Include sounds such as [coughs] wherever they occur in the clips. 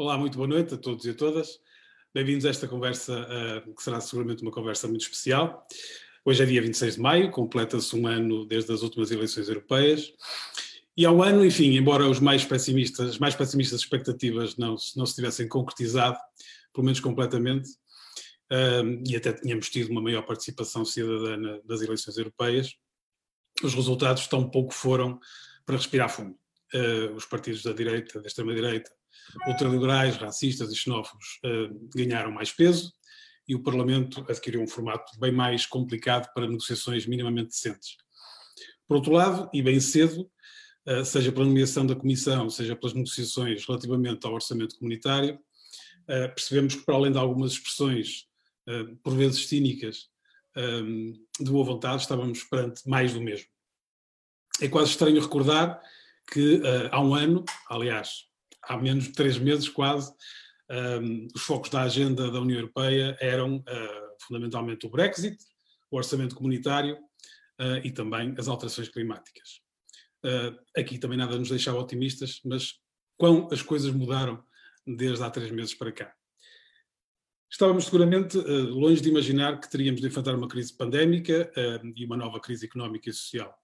Olá, muito boa noite a todos e a todas. Bem-vindos a esta conversa, uh, que será seguramente uma conversa muito especial. Hoje é dia 26 de maio, completa-se um ano desde as últimas eleições europeias. E ao ano, enfim, embora os mais pessimistas, as mais pessimistas expectativas não, não se tivessem concretizado, pelo menos completamente, uh, e até tínhamos tido uma maior participação cidadã das eleições europeias, os resultados tão pouco foram para respirar fundo. Uh, os partidos da direita, da extrema-direita, ultraliberais, racistas e xenófobos uh, ganharam mais peso e o Parlamento adquiriu um formato bem mais complicado para negociações minimamente decentes. Por outro lado, e bem cedo, uh, seja pela nomeação da Comissão, seja pelas negociações relativamente ao orçamento comunitário, uh, percebemos que, para além de algumas expressões, por vezes cínicas, de boa vontade, estávamos perante mais do mesmo. É quase estranho recordar que há um ano, aliás, há menos de três meses quase, um, os focos da agenda da União Europeia eram uh, fundamentalmente o Brexit, o orçamento comunitário uh, e também as alterações climáticas. Uh, aqui também nada nos deixava otimistas, mas quão as coisas mudaram desde há três meses para cá. Estávamos seguramente longe de imaginar que teríamos de enfrentar uma crise pandémica e uma nova crise económica e social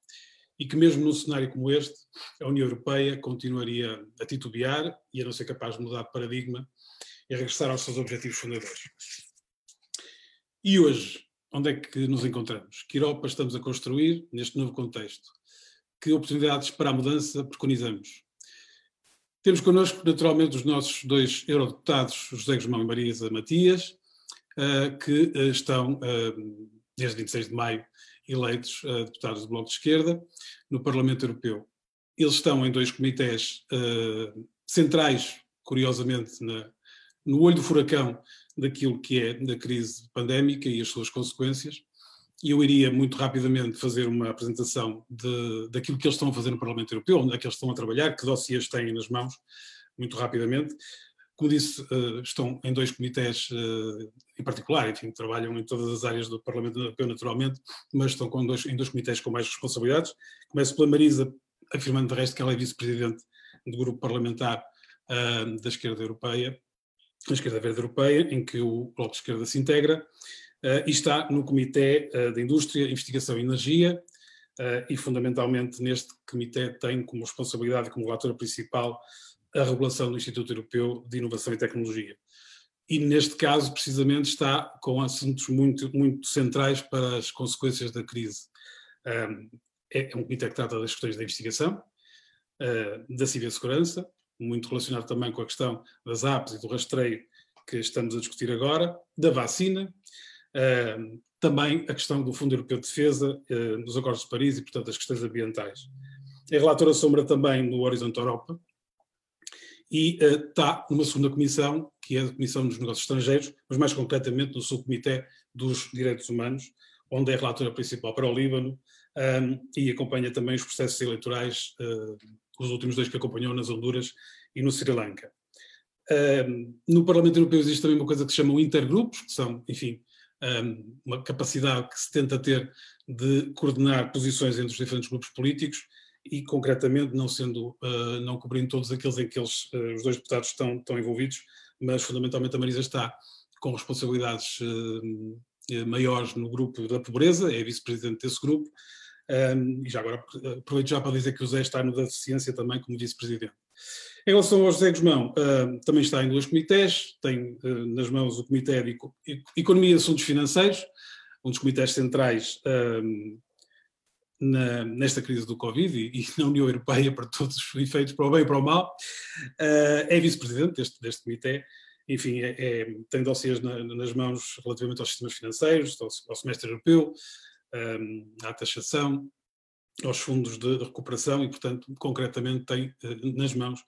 e que mesmo num cenário como este, a União Europeia continuaria a titubear e a não ser capaz de mudar de paradigma e regressar aos seus objetivos fundadores. E hoje, onde é que nos encontramos? Que Europa estamos a construir neste novo contexto? Que oportunidades para a mudança preconizamos? Temos connosco, naturalmente, os nossos dois eurodeputados, José Guzmão e Marisa Matias, eh, que eh, estão, eh, desde 26 de maio, eleitos uh, deputados do Bloco de Esquerda no Parlamento Europeu. Eles estão em dois comitês uh, centrais, curiosamente, na, no olho do furacão daquilo que é da crise pandémica e as suas consequências. E eu iria muito rapidamente fazer uma apresentação de, daquilo que eles estão a fazer no Parlamento Europeu, onde é que eles estão a trabalhar, que dossiês têm nas mãos, muito rapidamente. Como disse, uh, estão em dois comitês uh, em particular, enfim, trabalham em todas as áreas do Parlamento Europeu naturalmente, mas estão dois, em dois comitês com mais responsabilidades. Começo pela Marisa, afirmando de resto que ela é vice-presidente do grupo parlamentar uh, da esquerda europeia, da esquerda verde europeia, em que o Bloco de Esquerda se integra, e está no Comitê de Indústria, Investigação e Energia, e fundamentalmente neste comitê tem como responsabilidade, como relatora principal, a regulação do Instituto Europeu de Inovação e Tecnologia. E neste caso, precisamente, está com assuntos muito, muito centrais para as consequências da crise. É, é um comitê que trata das questões da investigação, ah, da cibersegurança, muito relacionado também com a questão das apps e do rastreio que estamos a discutir agora, da vacina, também a questão do Fundo Europeu de Defesa, ah, dos Acordos de Paris e, portanto, as questões ambientais. É relatora sombra também no Horizonte Europa, e uh, está numa segunda comissão, que é a Comissão dos Negócios Estrangeiros, mas mais concretamente no Subcomitê dos Direitos Humanos, onde é relatora principal para o Líbano um, e acompanha também os processos eleitorais, uh, os últimos dois que acompanhou nas Honduras e no Sri Lanka. Um, no Parlamento Europeu existe também uma coisa que se chama intergrupos, que são, enfim, um, uma capacidade que se tenta ter de coordenar posições entre os diferentes grupos políticos e concretamente não sendo, uh, não cobrindo todos aqueles em que eles, uh, os dois deputados estão, estão envolvidos, mas fundamentalmente a Marisa está com responsabilidades uh, maiores no grupo da pobreza, é vice-presidente desse grupo, e já agora aproveito já para dizer que o José está no da deficiência também como vice-presidente. Em relação ao José Guzmão, também está em dois comitês, tem nas mãos o Comitê de Economia e Assuntos Financeiros, um dos comitês centrais na, nesta crise do Covid e, e, na União Europeia para todos os efeitos, para o bem e para o mal, uh, é vice-presidente deste, deste comitê, enfim, é, é, tem dossiês na, nas mãos relativamente aos sistemas financeiros, ao, ao semestre europeu, um, à taxação, aos fundos de, de, recuperação e, portanto, concretamente tem uh, nas mãos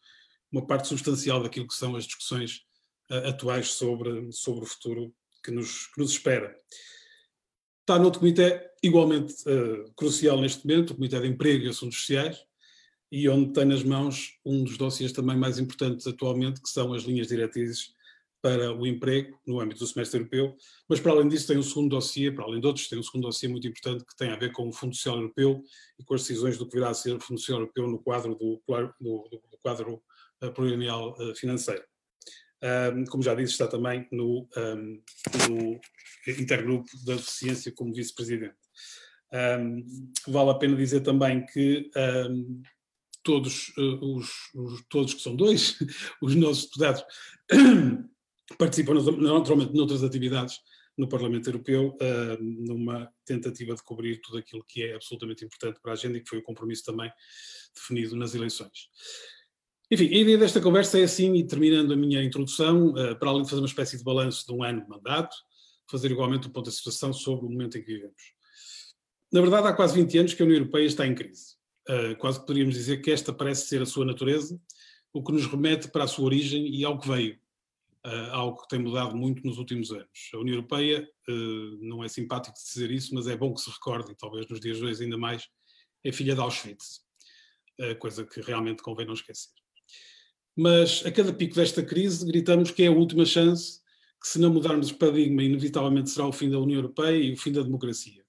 uma parte substancial daquilo que são as discussões uh, atuais sobre, sobre o futuro que nos, que nos espera. Está noutro comitê igualmente uh, crucial neste momento, o Comitê de Emprego e Assuntos Sociais, e onde tem nas mãos um dos dossiês também mais importantes atualmente, que são as linhas diretrizes para o emprego no âmbito do semestre europeu, mas para além disso tem um segundo dossiê, para além de outros, tem um segundo dossiê muito importante que tem a ver com o Fundo Social Europeu e com as decisões do que virá a ser o Fundo Social Europeu no quadro do, do, do quadro uh, plurianual uh, financeiro. Um, como já disse, está também no, um, no intergrupo da deficiência como vice-presidente. Vale a pena dizer também que todos, uh, os, os, todos que são dois, [laughs] os nossos deputados, [coughs] participam naturalmente noutras atividades no Parlamento Europeu, uh, numa tentativa de cobrir tudo aquilo que é absolutamente importante para a agenda e que foi o compromisso também definido nas eleições. Enfim, a ideia desta conversa é assim, e terminando a minha introdução, uh, para além de fazer uma espécie de balanço de um ano de mandato, fazer igualmente um ponto de situação sobre o momento em que vivemos. Na verdade, há quase 20 anos que a União Europeia está em crise. Uh, quase poderíamos dizer que esta parece ser a sua natureza, o que nos remete para a sua origem e ao que veio, uh, algo que tem mudado muito nos últimos anos. A União Europeia, não é simpático dizer isso, mas é bom que se recorde, e talvez nos dias de hoje ainda mais, é filha de Auschwitz, coisa que realmente convém não esquecer. Mas a cada pico desta crise gritamos que é a última chance, que se não mudarmos de paradigma, inevitavelmente será o fim da União Europeia e o fim da democracia.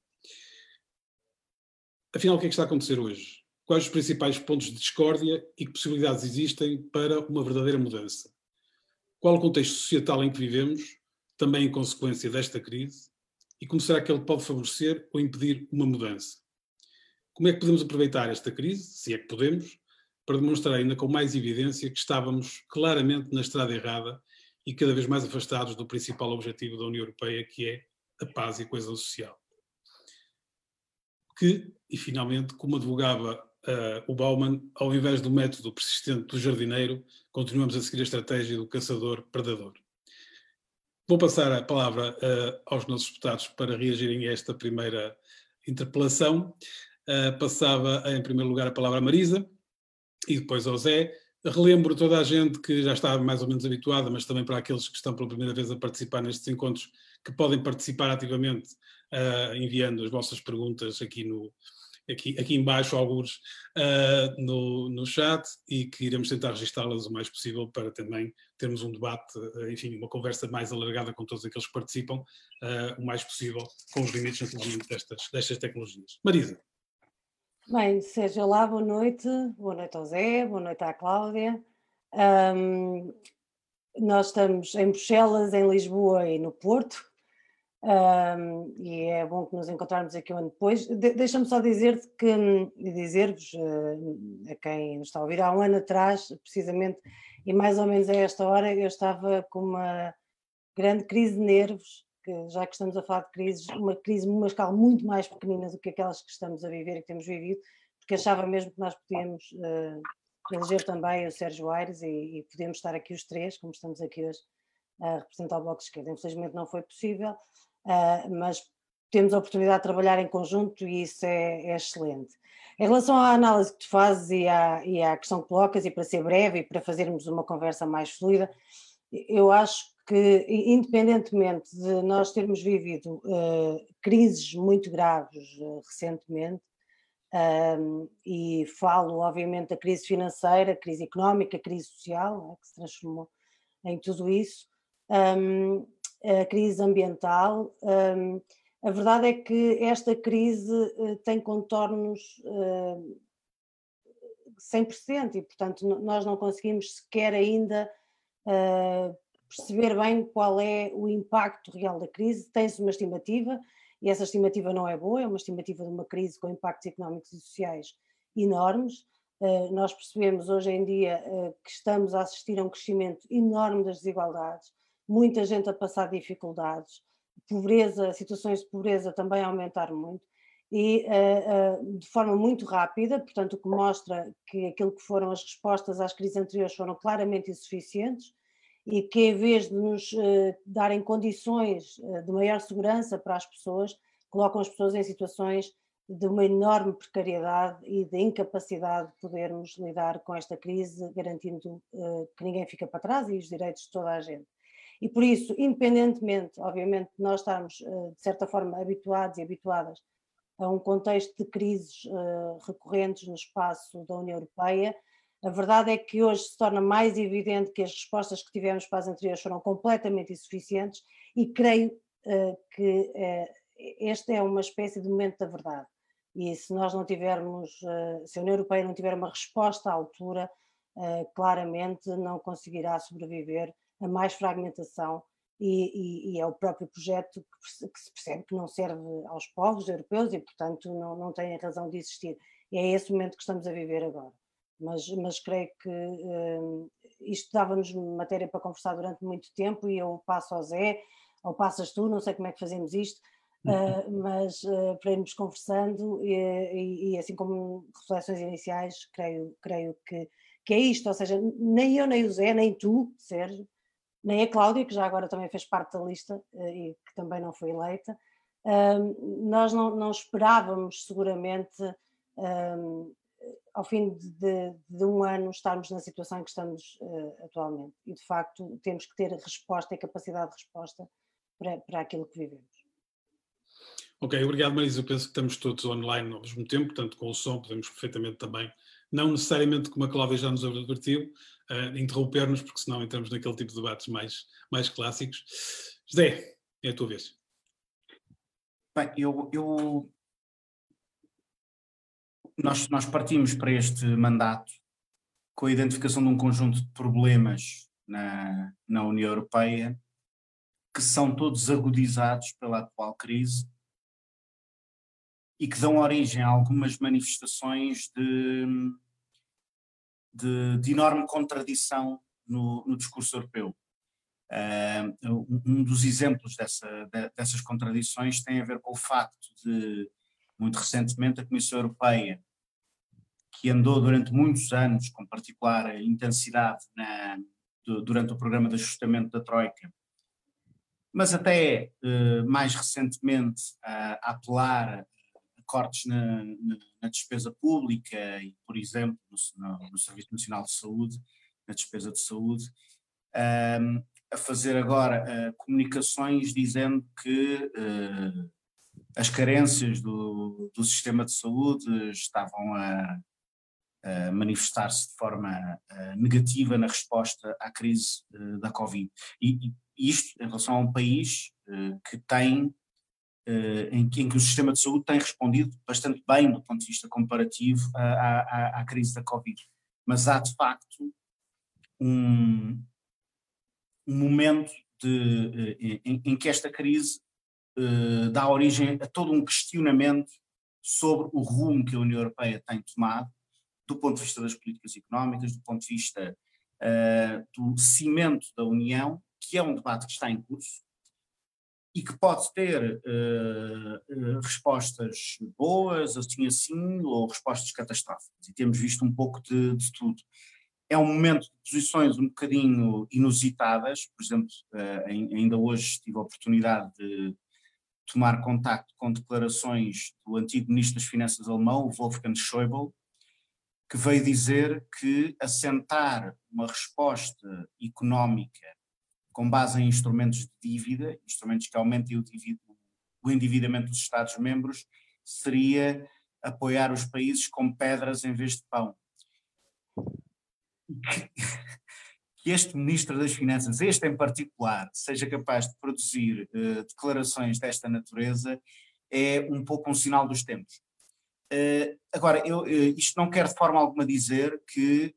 Afinal, o que é que está a acontecer hoje? Quais os principais pontos de discórdia e que possibilidades existem para uma verdadeira mudança? Qual o contexto societal em que vivemos, também em consequência desta crise, e como será que ele pode favorecer ou impedir uma mudança? Como é que podemos aproveitar esta crise, se é que podemos, para demonstrar ainda com mais evidência que estávamos claramente na estrada errada e cada vez mais afastados do principal objetivo da União Europeia, que é a paz e a coesão social. Que, e finalmente, como advogava uh, o Bauman, ao invés do método persistente do jardineiro, continuamos a seguir a estratégia do caçador-predador. Vou passar a palavra uh, aos nossos deputados para reagirem a esta primeira interpelação. Uh, passava, em primeiro lugar, a palavra a Marisa e depois ao Zé. Relembro toda a gente que já está mais ou menos habituada, mas também para aqueles que estão pela primeira vez a participar nestes encontros, que podem participar ativamente uh, enviando as vossas perguntas aqui no, aqui, aqui embaixo, alguns uh, no, no chat e que iremos tentar registá-las o mais possível para também termos um debate, uh, enfim, uma conversa mais alargada com todos aqueles que participam, uh, o mais possível, com os limites naturalmente destas, destas tecnologias. Marisa. Bem, seja lá, boa noite, boa noite ao Zé, boa noite à Cláudia. Um, nós estamos em Bruxelas, em Lisboa e no Porto, um, e é bom que nos encontrarmos aqui um ano depois. De, Deixa-me só dizer que dizer-vos uh, a quem nos está a ouvir, há um ano atrás, precisamente, e mais ou menos a esta hora, eu estava com uma grande crise de nervos, que já que estamos a falar de crises, uma crise numa escala muito mais pequenina do que aquelas que estamos a viver e que temos vivido, porque achava mesmo que nós podíamos uh, eleger também o Sérgio Aires e, e estar aqui os três, como estamos aqui hoje, a representar o Bloco de Esquerda. Infelizmente não foi possível uh, mas temos a oportunidade de trabalhar em conjunto e isso é, é, excelente. Em relação à análise que tu fazes e à, e à questão que colocas, e para ser breve e para fazermos uma conversa mais fluida, eu acho que, independentemente de nós termos vivido uh, crises muito graves uh, recentemente, um, e falo, obviamente, da crise financeira, crise económica, crise social, né, que se transformou em tudo isso, um, a crise ambiental. Um, a verdade é que esta crise uh, tem contornos sem precedente e, portanto, nós não conseguimos sequer ainda uh, perceber bem qual é o impacto real da crise. Tem-se uma estimativa e essa estimativa não é boa, é uma estimativa de uma crise com impactos económicos e sociais enormes. Uh, nós percebemos hoje em dia uh, que estamos a assistir a um crescimento enorme das desigualdades, muita gente a passar dificuldades, pobreza, situações de pobreza também a aumentar muito e uh, de forma muito rápida, portanto o que mostra que aquilo que foram as respostas às crises anteriores foram claramente insuficientes e que em vez de nos uh, darem condições de maior segurança para as pessoas, colocam as pessoas em situações de uma enorme precariedade e de incapacidade de podermos lidar com esta crise, garantindo que ninguém fica para trás e os direitos de toda a gente. E por isso, independentemente, obviamente, de nós estarmos, eh, de certa forma, habituados e habituadas a um contexto de crises eh, recorrentes no espaço da União Europeia, a verdade é que hoje se torna mais evidente que as respostas que tivemos para as anteriores foram completamente insuficientes e creio eh, que este é uma espécie de momento da verdade. E se nós não tivermos, se a União Europeia não tiver uma resposta à altura, claramente não conseguirá sobreviver a mais fragmentação e, e, e, é o próprio projeto que, se percebe que não serve aos povos europeus e, portanto, não, não tem razão de existir. E é esse momento que estamos a viver agora. Mas, mas creio que um, isto dava-nos matéria para conversar durante muito tempo e eu passo ao Zé, ou passas tu, não sei como é que fazemos isto, uh, mas uh, para irmos conversando e, e, e, assim como reflexões iniciais, creio, creio que, que é isto, ou seja, nem eu, nem o Zé, nem tu, Sérgio, nem a Cláudia, que já agora também fez parte da lista eh, e que também não foi eleita, nós não, não esperávamos seguramente ao fim de, de, um ano estarmos na situação em que estamos uh, atualmente e de facto temos que ter resposta e capacidade de resposta para, para aquilo que vivemos. Ok, obrigado Marisa. Eu penso que estamos todos online ao mesmo tempo, portanto com o som podemos perfeitamente também, não necessariamente como a Cláudia já nos advertiu, uh, interromper-nos, porque senão entramos naquele tipo de debates mais, mais clássicos. José, é a tua vez. Bem, eu, eu nós, nós partimos para este mandato com a identificação de um conjunto de problemas na, na União Europeia que são todos agudizados pela atual crise e que dão origem a algumas manifestações de, de, de enorme contradição no, no discurso europeu. Uh, um dos exemplos dessa, de, dessas contradições tem a ver com o facto de, muito recentemente, a Comissão Europeia, que andou durante muitos anos, com particular intensidade, na, durante o programa de ajustamento da Troika, mas até uh, mais recentemente a apelar cortes na, na, despesa pública e, por exemplo, no, no, Serviço Nacional de Saúde, na despesa de saúde, um, a fazer agora uh, comunicações dizendo que uh, as carências do, do sistema de saúde estavam a, manifestar-se de forma uh, negativa na resposta à crise da Covid. E, e, isto em relação a um país que tem em que, em que, o sistema de saúde tem respondido bastante bem do ponto de vista comparativo à, à, à crise da Covid. Mas há de facto um, um momento de, em, em, que esta crise uh, dá origem a todo um questionamento sobre o rumo que a União Europeia tem tomado, do ponto de vista das políticas económicas, do ponto de vista uh, do cimento da União, que é um debate que está em curso, e que pode ter uh, respostas boas, assim assim, ou respostas catastróficas. E temos visto um pouco de, de, tudo. É um momento de posições um bocadinho inusitadas, por exemplo, uh, ainda hoje tive a oportunidade de tomar contacto com declarações do antigo Ministro das Finanças alemão, Wolfgang Schäuble, que veio dizer que assentar uma resposta económica com base em instrumentos de dívida, instrumentos que aumentem o, o endividamento dos Estados-membros, seria apoiar os países com pedras em vez de pão. Que [laughs] este Ministro das Finanças, este em particular, seja capaz de produzir uh, declarações desta natureza, é um pouco um sinal dos tempos. Uh, agora, eu, uh, isto não quer de forma alguma dizer que,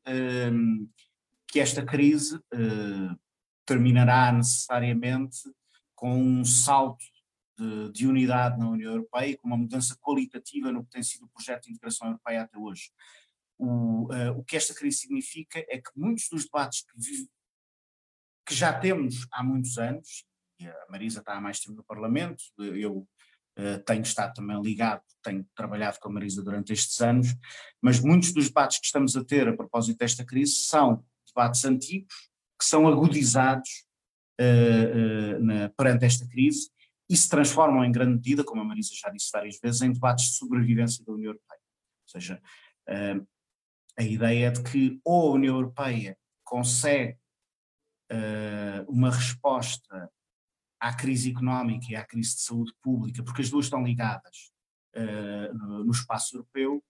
que esta crise terminará necessariamente com um salto de, de, unidade na União Europeia, com uma mudança qualitativa no que tem sido o projeto de integração europeia até hoje. O, uh, o que esta crise significa é que muitos dos debates que, vive, que já temos há muitos anos, e a Marisa está há mais tempo no Parlamento, eu tenho estado também ligado, tenho trabalhado com a Marisa durante estes anos, mas muitos dos debates que estamos a ter a propósito desta crise são debates antigos, que são agudizados uh, uh, na, perante esta crise e se transformam em grande medida, como a Marisa já disse várias vezes, em debates de sobrevivência da União Europeia. Ou seja, uh, a ideia é de que ou a União Europeia consegue uma resposta à crise económica e à crise de saúde pública, porque as duas estão ligadas no, no espaço europeu,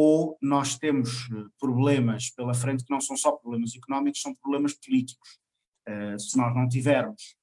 ou nós temos eh, problemas pela frente que não são só problemas económicos, são problemas políticos. Uh, se nós não tivermos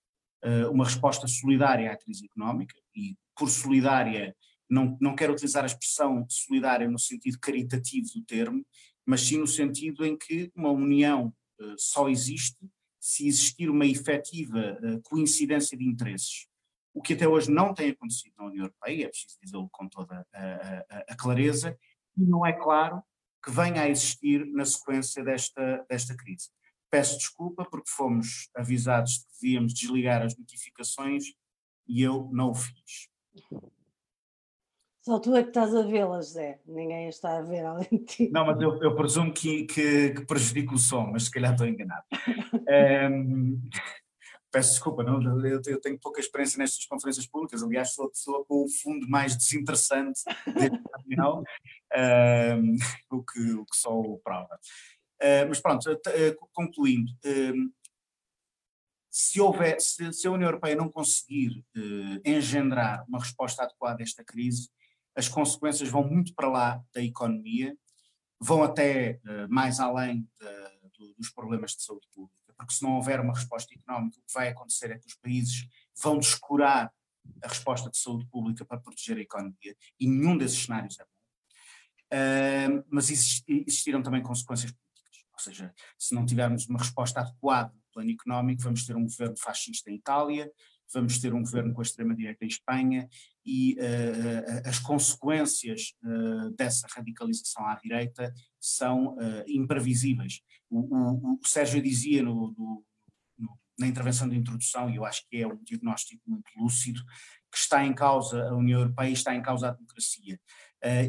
uh, uma resposta solidária à crise económica, e por solidária não, não quero utilizar a expressão solidária no sentido caritativo do termo, mas sim no sentido em que uma união uh, só existe se existir uma efetiva uh, coincidência de interesses, o que até hoje não tem acontecido na União Europeia, é preciso dizê-lo com toda a, a, a, clareza, e não é claro que venha a existir na sequência desta, desta crise. Peço desculpa porque fomos avisados que devíamos desligar as notificações e eu não o fiz. Só tu é que estás a vê-las, Zé. Ninguém está a ver além de ti. Não, mas eu, eu presumo que, que, que prejudica o som, mas se calhar estou enganado. um, [laughs] peço desculpa, não, eu, eu, tenho pouca experiência nestas conferências públicas, aliás, sou a pessoa com o fundo mais desinteressante deste [laughs] um, o, que, o que só o prova. Uh, mas pronto, uh, concluindo, uh, se, houver, se, se, a União Europeia não conseguir engendrar uma resposta adequada a esta crise, as consequências vão muito para lá da economia, vão até uh, mais além de, de, dos problemas de saúde pública, porque se não houver uma resposta económica, o que vai acontecer é que os países vão descurar a resposta de saúde pública para proteger a economia, e nenhum desses cenários é bom. Uh, mas existiram também consequências políticas, ou seja, se não tivermos uma resposta adequada no plano económico, vamos ter um governo fascista em Itália, vamos ter um governo com a extrema-direita em Espanha e uh, as consequências uh, dessa radicalização à direita são uh, imprevisíveis. O, o, o, Sérgio dizia no, no, no, na intervenção de introdução, e eu acho que é um diagnóstico muito lúcido, que está em causa a União Europeia está em causa a democracia.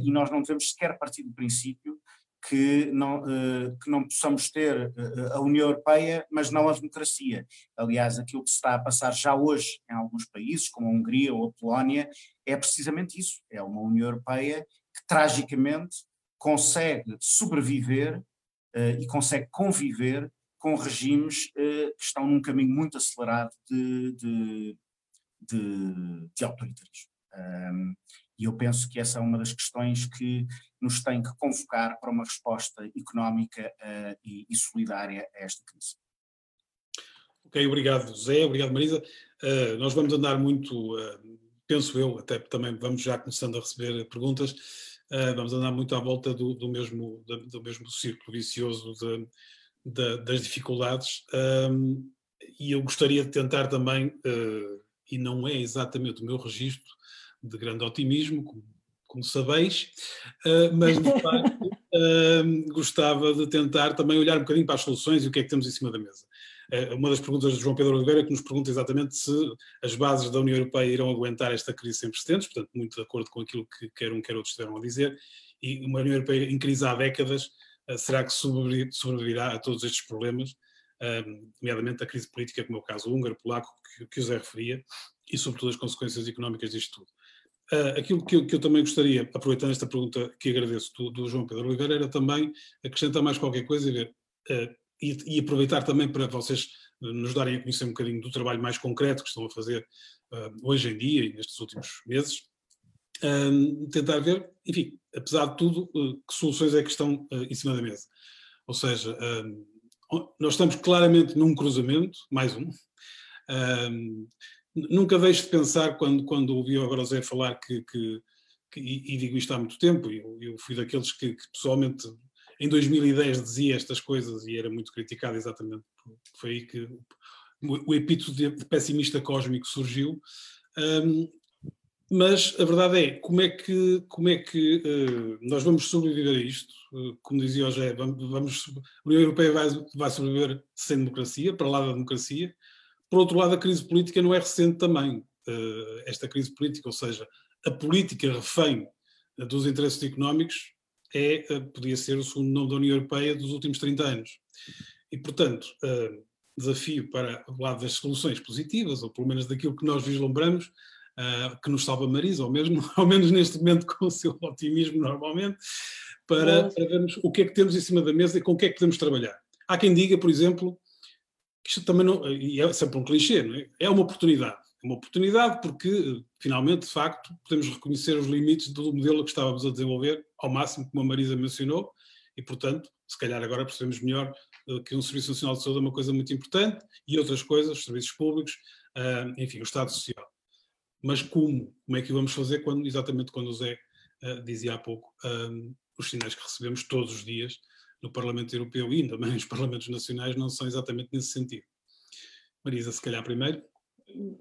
e nós não devemos sequer partir do princípio que não, uh, que não possamos ter uh, a União Europeia, mas não a democracia. Aliás, aquilo que se está a passar já hoje em alguns países, como a Hungria ou a Polónia, é precisamente isso. É uma União Europeia que tragicamente consegue sobreviver uh, e consegue conviver com regimes que estão num caminho muito acelerado de, de, de, de autoritarismo. E eu penso que essa é uma das questões que nos tem que convocar para uma resposta económica uh, e, e, solidária a esta crise. Ok, obrigado José, obrigado Marisa. Uh, nós vamos andar muito, uh, penso eu, até também vamos já começando a receber perguntas, vamos andar muito à volta do, do mesmo, do, do, mesmo círculo vicioso de, de, das dificuldades. Um, e eu gostaria de tentar também, e não é exatamente o meu registro, de grande otimismo, como, como sabeis, uh, mas de facto uh, [laughs] gostava de tentar também olhar um bocadinho para as soluções e o que é que temos em cima da mesa. Uh, uma das perguntas de João Pedro Oliveira que nos pergunta exatamente se as bases da União Europeia irão aguentar esta crise sem precedentes, portanto, muito de acordo com aquilo que quer um, quer outro estiveram a dizer, e uma União Europeia em crise há décadas, será que sobreviverá a todos estes problemas? nomeadamente a crise política, como é o caso húngaro, polaco, que, que o Zé referia, e sobretudo as consequências económicas disto tudo. Uh, aquilo que eu, que eu, também gostaria, aproveitando esta pergunta que agradeço do, do, João Pedro Oliveira, era também acrescentar mais qualquer coisa e, ver, uh, e, e, aproveitar também para vocês nos darem a conhecer um bocadinho do trabalho mais concreto que estão a fazer uh, hoje em dia e nestes últimos meses. tentar ver, enfim, apesar de tudo, que soluções é que estão em cima da mesa. Ou seja, nós estamos claramente num cruzamento, mais um, nunca deixo de pensar quando, quando ouvi o Zé falar que, que, que e, e, digo isto há muito tempo, eu, eu fui daqueles que, que, pessoalmente em 2010 dizia estas coisas e era muito criticado exatamente, foi aí que o, epíteto de, pessimista cósmico surgiu, um, mas a verdade é, como é que, como é que uh, nós vamos sobreviver a isto? Uh, como dizia o Zé, vamos, vamos, a União Europeia vai, vai sobreviver sem democracia, para lá da democracia, por outro lado, a crise política não é recente também. Uh, esta crise política, ou seja, a política refém dos interesses económicos, é, uh, podia ser o segundo nome da União Europeia dos últimos 30 anos. E, portanto, desafio para o lado das soluções positivas, ou pelo menos daquilo que nós vislumbramos, que nos salva Marisa, ou mesmo, [laughs] ao menos neste momento com o seu otimismo normalmente, para, para vermos o que é que temos em cima da mesa e com o que é que podemos trabalhar. Há quem diga, por exemplo, isto também não, e é sempre um clichê, não é? É uma oportunidade. É uma oportunidade porque, finalmente, de facto, podemos reconhecer os limites do modelo que estávamos a desenvolver, ao máximo, como a Marisa mencionou, e, portanto, se calhar agora percebemos melhor uh, que um Serviço Nacional de Saúde é uma coisa muito importante e outras coisas, os serviços públicos, uh, enfim, o Estado Social. Mas como? Como é que vamos fazer quando, exatamente quando o Zé uh, dizia há pouco, os sinais que recebemos todos os dias no Parlamento Europeu e também nos Parlamentos Nacionais não são exatamente nesse sentido. Marisa, se calhar primeiro.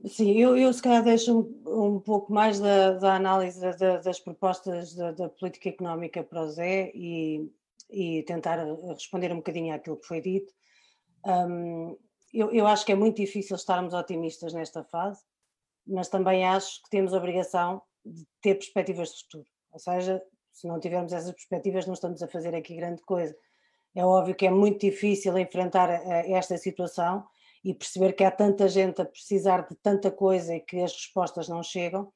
Sim, eu, eu se calhar deixo um, um pouco mais da, da análise da, das propostas da, da, política económica para o Zé e, e tentar responder um bocadinho àquilo que foi dito. Um, eu, eu acho que é muito difícil estarmos otimistas nesta fase, mas também acho que temos a obrigação de ter perspectivas de futuro. Ou seja, se não tivermos essas perspectivas, não estamos a fazer aqui grande coisa. É óbvio que é muito difícil enfrentar eh, esta situação e perceber que há tanta gente a precisar de tanta coisa e que as respostas não chegam,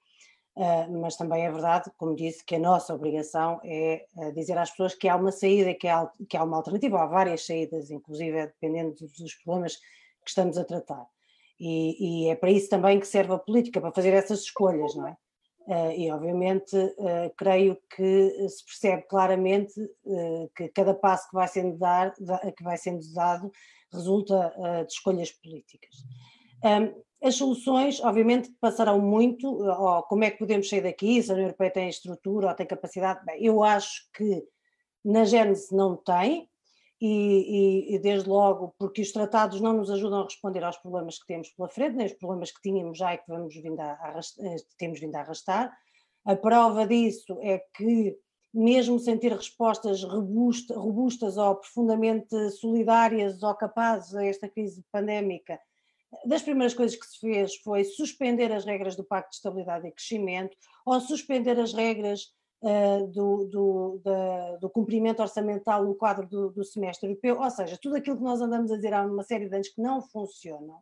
eh, mas também é verdade, como disse, que a nossa obrigação é eh, dizer às pessoas que há uma saída, que há, uma alternativa, há várias saídas, inclusive dependendo dos problemas que estamos a tratar. E, e, é para isso também que serve a política, para fazer essas escolhas, não é? Uh, e obviamente uh, creio que se percebe claramente uh, que cada passo que vai sendo, dar, que vai sendo dado resulta de escolhas políticas. As soluções, obviamente, passarão muito, ou como é que podemos sair daqui, se a União Europeia tem estrutura ou tem capacidade, bem, eu acho que na Gênese não tem, e, e, e, desde logo porque os tratados não nos ajudam a responder aos problemas que temos pela frente, nem os problemas que tínhamos já e que vamos vindo a arrastar, eh, temos vindo a arrastar. A prova disso é que, mesmo sem ter respostas robusta, robustas ou profundamente solidárias ou capazes a esta crise pandémica, das primeiras coisas que se fez foi suspender as regras do Pacto de Estabilidade e Crescimento ou suspender as regras uh, do, do, da, do, cumprimento orçamental no quadro do, do, semestre europeu, ou seja, tudo aquilo que nós andamos a dizer há uma série de anos que não funcionam,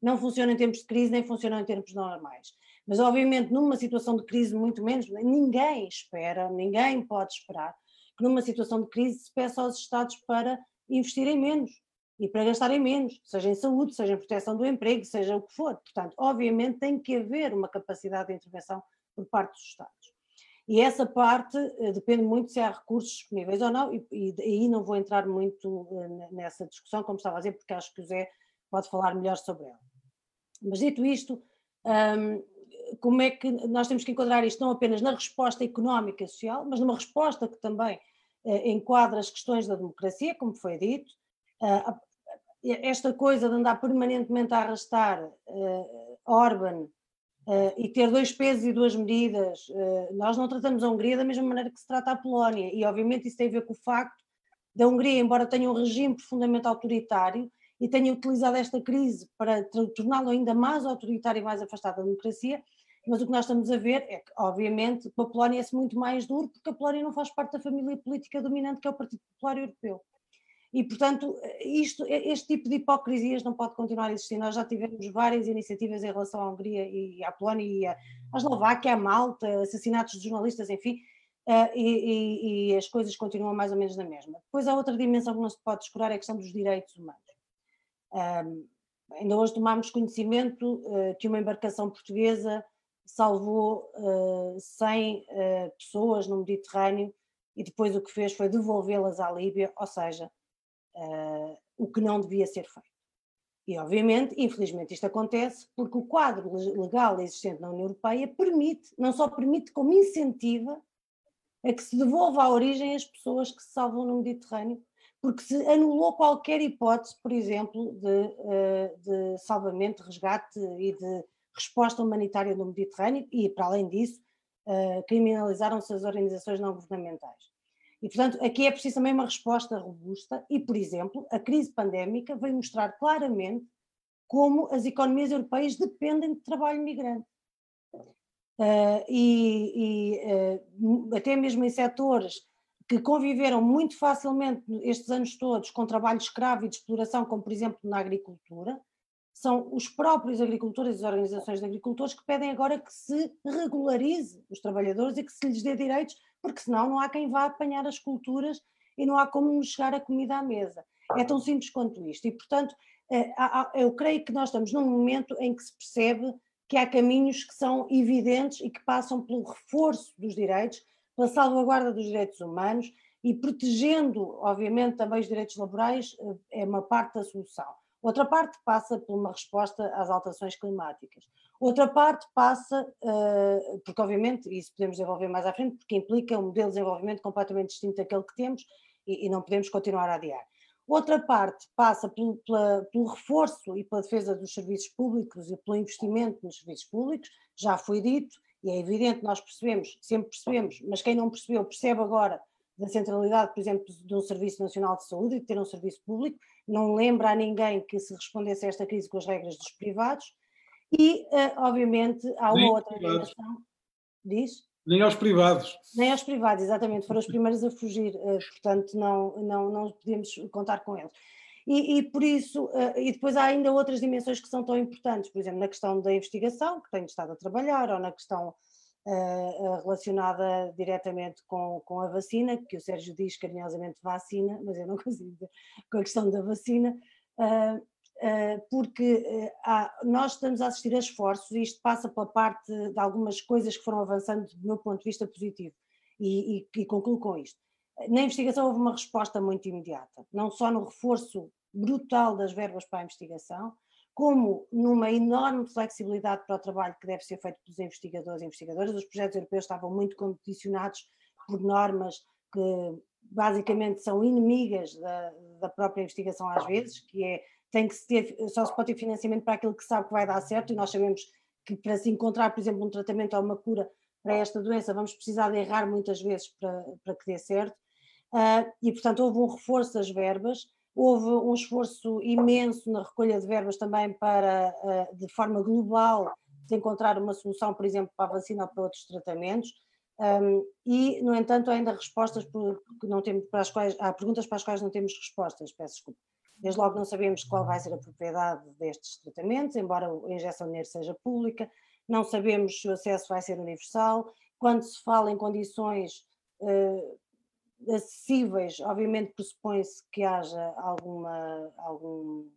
não funciona em tempos de crise, nem funcionam em tempos normais. Mas, obviamente, numa situação de crise, muito menos, ninguém espera, ninguém pode esperar que numa situação de crise se peça aos Estados para investirem menos e para gastarem menos, seja em saúde, seja em proteção do emprego, seja o que for. Portanto, obviamente tem que haver uma capacidade de intervenção por parte dos Estados. E essa parte uh, depende muito se há recursos disponíveis ou não, e, aí não vou entrar muito uh, nessa discussão, como estava a dizer, porque acho que o Zé pode falar melhor sobre ela. Mas dito isto, um, como é que nós temos que enquadrar isto não apenas na resposta económica e social, mas numa resposta que também uh, enquadra as questões da democracia, como foi dito, esta coisa de andar permanentemente a arrastar Orban Uh, e ter dois pesos e duas medidas. Uh, nós não tratamos a Hungria da mesma maneira que se trata a Polónia, e obviamente isso tem a ver com o facto da Hungria, embora tenha um regime profundamente autoritário e tenha utilizado esta crise para torná-lo ainda mais autoritário e mais afastado da democracia, mas o que nós estamos a ver é que, obviamente, para a Polónia é muito mais duro, porque a Polónia não faz parte da família política dominante que é o Partido Popular Europeu. E, portanto, isto, este tipo de hipocrisias não pode continuar a existir. Nós já tivemos várias iniciativas em relação à Hungria e à Polónia e à, Eslováquia, à Malta, assassinatos de jornalistas, enfim, uh, e, e, e, as coisas continuam mais ou menos na mesma. Depois há outra dimensão que não se pode descurar, é a questão dos direitos humanos. Um, ainda hoje tomámos conhecimento uh, que uma embarcação portuguesa salvou uh, 100 uh, pessoas no Mediterrâneo e depois o que fez foi devolvê-las à Líbia, ou seja, uh, o que não devia ser feito. E, obviamente, infelizmente, isto acontece porque o quadro legal existente na União Europeia permite, não só permite, como incentiva a que se devolva à origem as pessoas que se salvam no Mediterrâneo, porque se anulou qualquer hipótese, por exemplo, de, eh, de salvamento, resgate e de resposta humanitária no Mediterrâneo, e, para além disso, eh, criminalizaram-se as organizações não governamentais. E, portanto, aqui é preciso também uma resposta robusta e, por exemplo, a crise pandémica veio mostrar claramente como as economias europeias dependem de trabalho migrante. Uh, e, e uh, até mesmo em setores que conviveram muito facilmente estes anos todos com trabalho escravo e de exploração, como por exemplo na agricultura, são os próprios agricultores e as organizações de agricultores que pedem agora que se regularize os trabalhadores e que se lhes dê direitos porque senão não há quem vá apanhar as culturas e não há como chegar a comida à mesa. É tão simples quanto isto. E, portanto, eh, eu creio que nós estamos num momento em que se percebe que há caminhos que são evidentes e que passam pelo reforço dos direitos, pela salvaguarda dos direitos humanos e protegendo, obviamente, também os direitos laborais, eh, é uma parte da solução. Outra parte passa por uma resposta às alterações climáticas. Outra parte passa, uh, porque obviamente, isso podemos desenvolver mais à frente, porque implica um modelo de desenvolvimento completamente distinto daquele que temos e não podemos continuar a adiar. Outra parte passa pelo, pela, pelo reforço e pela defesa dos serviços públicos e pelo investimento nos serviços públicos, já foi dito, e é evidente, nós percebemos, sempre percebemos, mas quem não percebeu percebe agora da centralidade, por exemplo, de um Serviço Nacional de Saúde e de ter um serviço público, não lembra a ninguém que se respondesse a esta crise com as regras dos privados, e, uh, obviamente, há uma Nem outra dimensão. Diz? Nem aos privados. Nem aos privados, exatamente, foram os primeiros a fugir, uh, portanto não, não, não podemos contar com eles. E, e por isso, uh, e depois há ainda outras dimensões que são tão importantes, por exemplo, na questão da investigação, que tenho estado a trabalhar, ou na questão relacionada diretamente com, com a vacina, que o Sérgio diz carinhosamente vacina, mas eu não [laughs] consigo dizer, com a questão da vacina, uh, porque há, nós estamos a assistir a esforços e isto passa pela parte de algumas coisas que foram avançando do meu ponto de vista positivo, e, e, e concluo com isto. Na investigação houve uma resposta muito imediata, não só no reforço brutal das verbas para a investigação, como numa enorme flexibilidade para o trabalho que deve ser feito pelos investigadores e investigadoras. Os projetos europeus estavam muito condicionados por normas que basicamente são inimigas da, da própria investigação às vezes, que é tem que ter, só se pode ter financiamento para aquilo que sabe que vai dar certo, e nós sabemos que para se encontrar, por exemplo, um tratamento ou uma cura para esta doença, vamos precisar de errar muitas vezes para, para que dê certo. Uh, e, portanto, houve um reforço das verbas, Houve um esforço imenso na recolha de verbas também para, eh, de forma global, de encontrar uma solução, por exemplo, para a vacina ou para outros tratamentos. Um, e, no entanto, ainda respostas por, não temos, para as quais, há perguntas para as quais não temos respostas, peço desculpa. Desde logo não sabemos qual vai ser a propriedade destes tratamentos, embora a injeção de dinheiro seja pública, não sabemos se o acesso vai ser universal, quando se fala em condições uh, acessíveis, obviamente pressupõe-se que haja alguma, algum,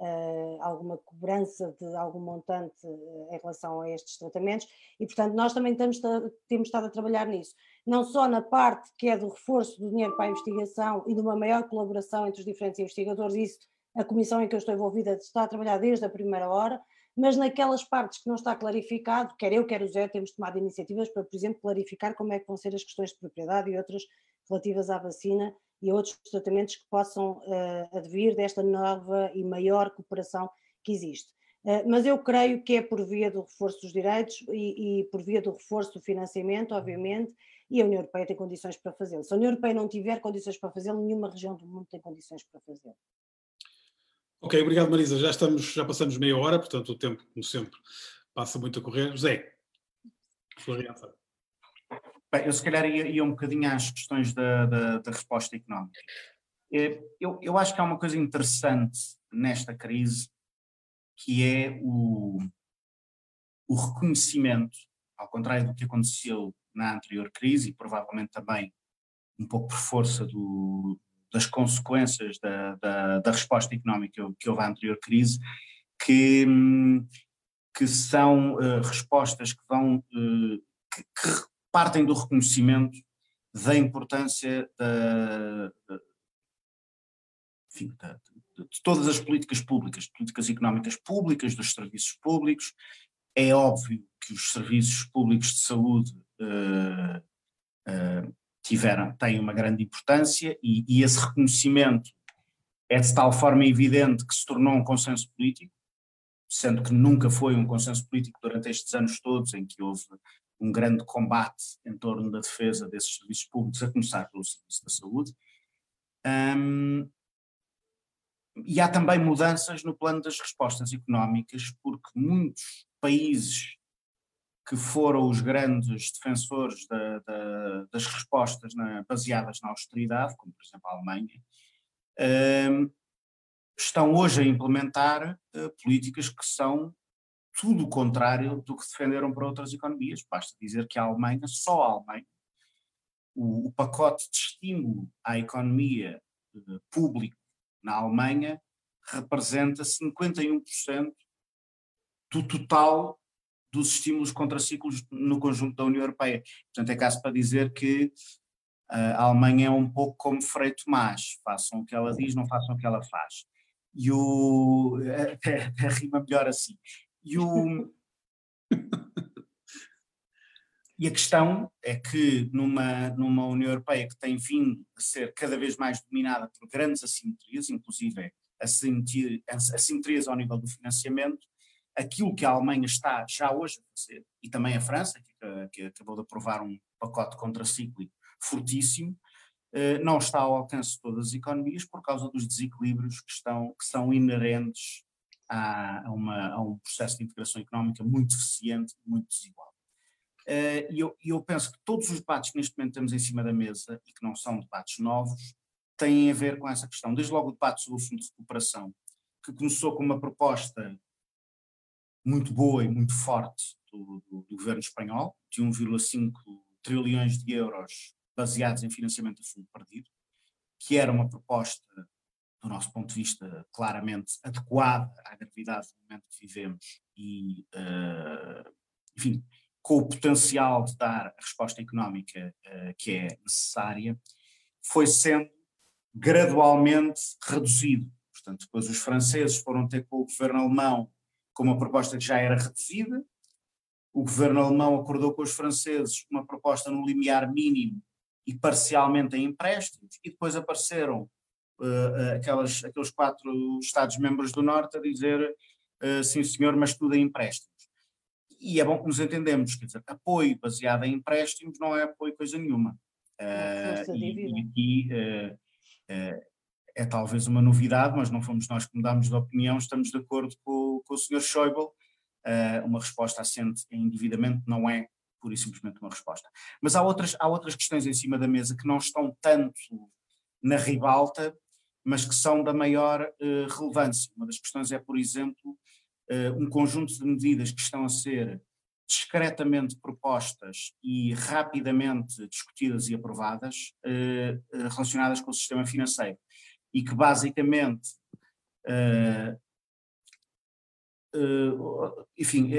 uh, alguma cobrança de algum montante uh, em relação a estes tratamentos e, portanto, nós também estamos, temos estado a trabalhar nisso, não só na parte que é do reforço do dinheiro para a investigação e de uma maior colaboração entre os diferentes investigadores, isso a comissão em que eu estou envolvida está a trabalhar desde a primeira hora, mas naquelas partes que não está clarificado, quer eu, quer o Zé, temos tomado iniciativas para, por exemplo, clarificar como é que vão ser as questões de propriedade e outras relativas à vacina e a outros tratamentos que possam uh, advir desta nova e maior cooperação que existe. Uh, mas eu creio que é por via do reforço dos direitos e, e, por via do reforço do financiamento, obviamente, e a União Europeia tem condições para fazê-lo. Se a União Europeia não tiver condições para fazê-lo, nenhuma região do mundo tem condições para fazê-lo. Ok, obrigado Marisa. Já estamos, já passamos meia hora, portanto o tempo, como sempre, passa muito a correr. José, sua reação. Bem, eu se calhar ia, ia um bocadinho às questões da, da, da resposta económica. É, eu, eu acho que há uma coisa interessante nesta crise que é o, o reconhecimento, ao contrário do que aconteceu na anterior crise, e provavelmente também um pouco por força do, das consequências da, da, da, resposta económica que houve à anterior crise, que, que são uh, respostas que vão uh, que, que, partem do reconhecimento da importância da, enfim, da, de todas as políticas públicas, políticas económicas públicas, dos serviços públicos. É óbvio que os serviços públicos de saúde uh, uh, tiveram, têm uma grande importância e, e, esse reconhecimento é de tal forma evidente que se tornou um consenso político, sendo que nunca foi um consenso político durante estes anos todos em que houve um grande combate em torno da defesa desses serviços públicos, a começar pelo Serviço da Saúde. Um, e há também mudanças no plano das respostas económicas, porque muitos países que foram os grandes defensores da, da, das respostas na, baseadas na austeridade, como por exemplo a Alemanha, um, estão hoje a implementar uh, políticas que são tudo o contrário do que defenderam para outras economias. Basta dizer que a Alemanha, só a Alemanha, o, o pacote de estímulo à economia uh, público na Alemanha representa 51% do total dos estímulos contraciclos no conjunto da União Europeia. Portanto, é caso para dizer que uh, a Alemanha é um pouco como Frei Tomás, façam o que ela diz, não façam o que ela faz. E o. Até, [laughs] até rima melhor assim. E o. [laughs] e a questão é que numa, numa União Europeia que tem vindo a ser cada vez mais dominada por grandes assimetrias, inclusive assimetrias ao nível do financiamento, aquilo que a Alemanha está já hoje a fazer, e também a França, que, que acabou de aprovar um pacote contracíclico fortíssimo, eh, não está ao alcance de todas as economias por causa dos desequilíbrios que, estão, que são inerentes a, a, uma, a um processo de integração económica muito eficiente, muito desigual. Uh, e eu, eu, penso que todos os debates que neste momento temos em cima da mesa, e que não são debates novos, têm a ver com essa questão. Desde logo o debate sobre o Fundo de Recuperação, que começou com uma proposta muito boa e muito forte do, do, do governo espanhol, de 1,5 trilhões de euros baseados em financiamento de fundo perdido, que era uma proposta, do nosso ponto de vista, claramente adequada à gravidade do momento que vivemos e, uh, enfim, com o potencial de dar a resposta económica uh, que é necessária, foi sendo gradualmente reduzido. Portanto, depois os franceses foram ter com o governo alemão com uma proposta que já era reduzida, o governo alemão acordou com os franceses uma proposta no limiar mínimo e parcialmente em empréstimos, e depois apareceram uh, aquelas, aqueles quatro Estados-membros do Norte a dizer uh, sim senhor, mas tudo em empréstimos. E é bom que nos entendemos, quer dizer, apoio baseado em empréstimos não é apoio coisa nenhuma. Uh, e aqui é talvez uma novidade, mas não fomos nós que mudámos de opinião, estamos de acordo com, com o Sr. Schäuble, uma resposta assente em endividamento não é pura e simplesmente uma resposta. Mas há outras, há outras questões em cima da mesa que não estão tanto na ribalta, mas que são da maior relevância. Uma das questões é, por exemplo, uh, um conjunto de medidas que estão a ser discretamente propostas e rapidamente discutidas e aprovadas uh, relacionadas com o sistema financeiro e que basicamente uh, enfim,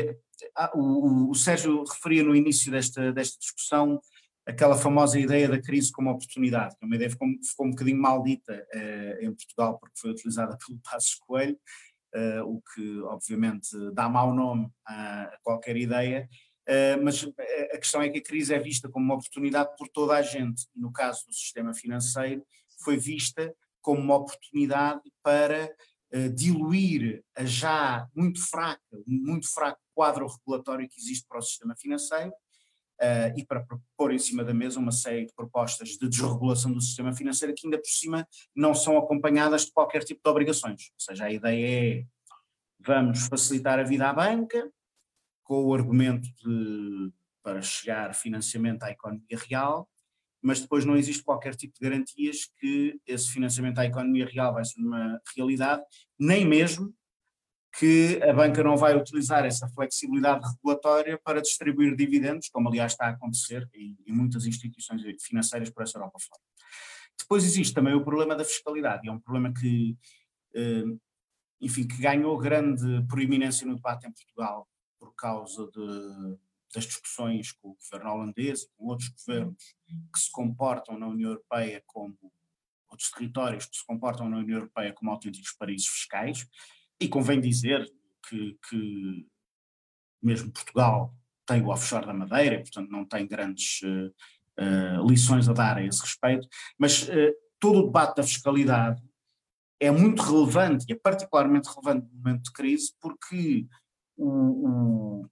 o, o, Sérgio referia no início desta, desta discussão aquela famosa ideia da crise como oportunidade, que é uma ideia que ficou, ficou um bocadinho maldita em Portugal porque foi utilizada [laughs] pelo Passos Coelho, uh, o que obviamente dá mau nome a, a qualquer ideia, uh, mas a questão é que a crise é vista como uma oportunidade por toda a gente, no caso do sistema financeiro foi vista como uma oportunidade para diluir a já muito fraca, muito fraco quadro regulatório que existe para o sistema financeiro, Uh, e para pôr em cima da mesa uma série de propostas de desregulação do sistema financeiro que ainda por cima não são acompanhadas de qualquer tipo de obrigações. Ou seja, a ideia é vamos facilitar a vida à banca com o argumento de para chegar financiamento à economia real, mas depois não existe qualquer tipo de garantias que esse financiamento à economia real vai ser uma realidade, nem mesmo que a banca não vai utilizar essa flexibilidade regulatória para distribuir dividendos, como aliás está a acontecer em, em muitas instituições financeiras por essa Europa fora. Depois existe também o problema da fiscalidade, e é um problema que, eh, enfim, que ganhou grande proeminência no debate em Portugal por causa de, das discussões com o governo holandês e com outros governos que se comportam na União Europeia como outros territórios que se comportam na União Europeia como autênticos paraísos fiscais, e convém dizer que, que mesmo Portugal tem o offshore da Madeira, portanto não tem grandes uh, lições a dar a esse respeito, mas uh, todo o debate da fiscalidade é muito relevante e é particularmente relevante no momento de crise porque o, o,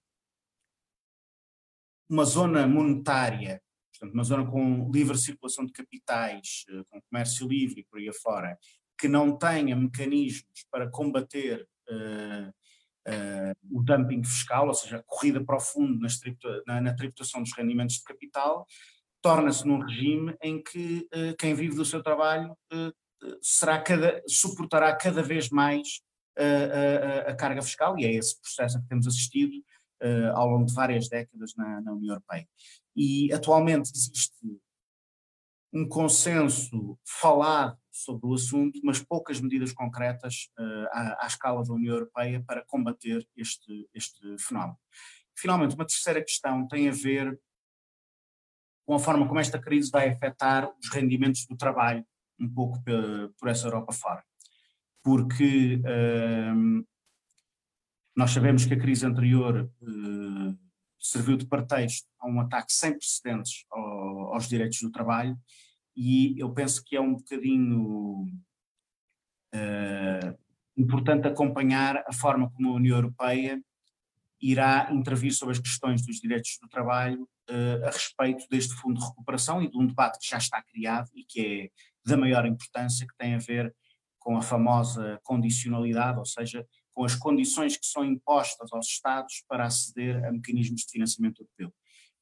uma zona monetária, portanto uma zona com livre circulação de capitais, com comércio livre e por aí afora, que não tenha mecanismos para combater uh, uh, o dumping fiscal, ou seja, a corrida para o fundo na, na, tributação dos rendimentos de capital, torna-se num regime em que uh, quem vive do seu trabalho será cada, suportará cada vez mais a, a, carga fiscal, e é esse processo que temos assistido ao longo de várias décadas na, na União Europeia. E atualmente existe um consenso falado sobre o assunto, mas poucas medidas concretas uh, à, à, escala da União Europeia para combater este, este fenómeno. Finalmente, uma terceira questão tem a ver com a forma como esta crise vai afetar os rendimentos do trabalho, um pouco por, por essa Europa fora. Porque uh, nós sabemos que a crise anterior uh, serviu de pretexto a um ataque sem precedentes ao, aos direitos do trabalho e eu penso que é um bocadinho uh, importante acompanhar a forma como a União Europeia irá intervir sobre as questões dos direitos do trabalho uh, a respeito deste fundo de recuperação e de um debate que já está criado e que é da maior importância, que tem a ver com a famosa condicionalidade, ou seja, com as condições que são impostas aos Estados para aceder a mecanismos de financiamento europeu.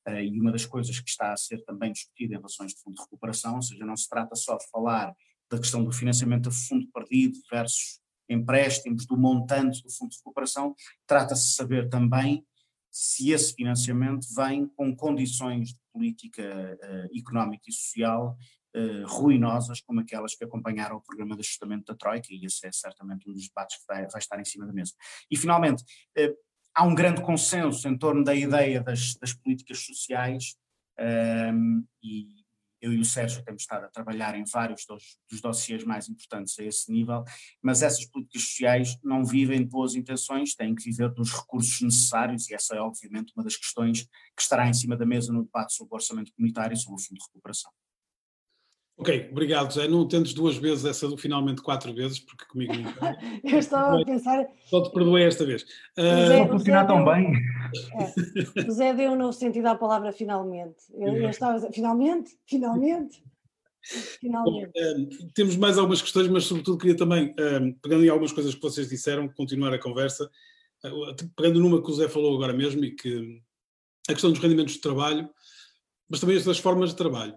Uh, e uma das coisas que está a ser também discutida em relações de fundo de recuperação, ou seja, não se trata só de falar da questão do financiamento a fundo perdido versus empréstimos, do montante do fundo de recuperação, trata-se de saber também se esse financiamento vem com condições de política uh, económica e social uh, ruinosas como aquelas que acompanharam o programa de ajustamento da Troika, e esse é certamente um dos debates que vai, vai estar em cima da mesa. E, finalmente, uh, há um grande consenso em torno da ideia das, das políticas sociais, um, ehm, e eu e o Sérgio temos estado a trabalhar em vários dos, dos dossiês mais importantes a esse nível, mas essas políticas sociais não vivem de boas intenções, têm que viver dos recursos necessários, e essa é obviamente uma das questões que estará em cima da mesa no debate sobre o orçamento comunitário e sobre o fundo de recuperação. Ok, obrigado, Zé. Não tentes duas vezes essa do finalmente quatro vezes, porque comigo não. [laughs] Eu estava a pensar. Só te perdoei esta vez. Uh... funcionar tão bem. É, o Zé deu um novo sentido à palavra finalmente. Eu, eu estava a dizer, finalmente, finalmente. Finalmente. Bom, uh, temos mais algumas questões, mas sobretudo queria também, uh, pegando em algumas coisas que vocês disseram, continuar a conversa, pegando numa que o Zé falou agora mesmo, e que a questão dos rendimentos de trabalho, mas também as das formas de trabalho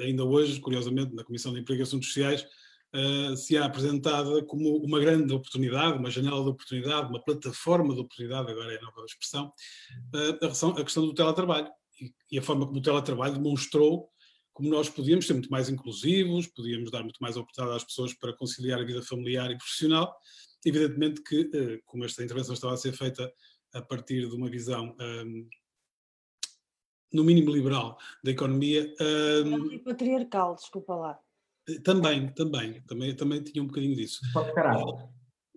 ainda hoje, curiosamente, na Comissão de Emprego e Assuntos Sociais, uh, se há apresentada como uma grande oportunidade, uma janela de oportunidade, uma plataforma de oportunidade, agora é a nova expressão, uh, a, questão, do teletrabalho e, a forma como o teletrabalho demonstrou como nós podíamos ser muito mais inclusivos, podíamos dar muito mais oportunidade às pessoas para conciliar a vida familiar e profissional. Evidentemente que, como esta intervenção estava a ser feita a partir de uma visão um, no mínimo liberal da economia. Um, patriarcal, desculpa lá. Também, também, também, também tinha um bocadinho disso.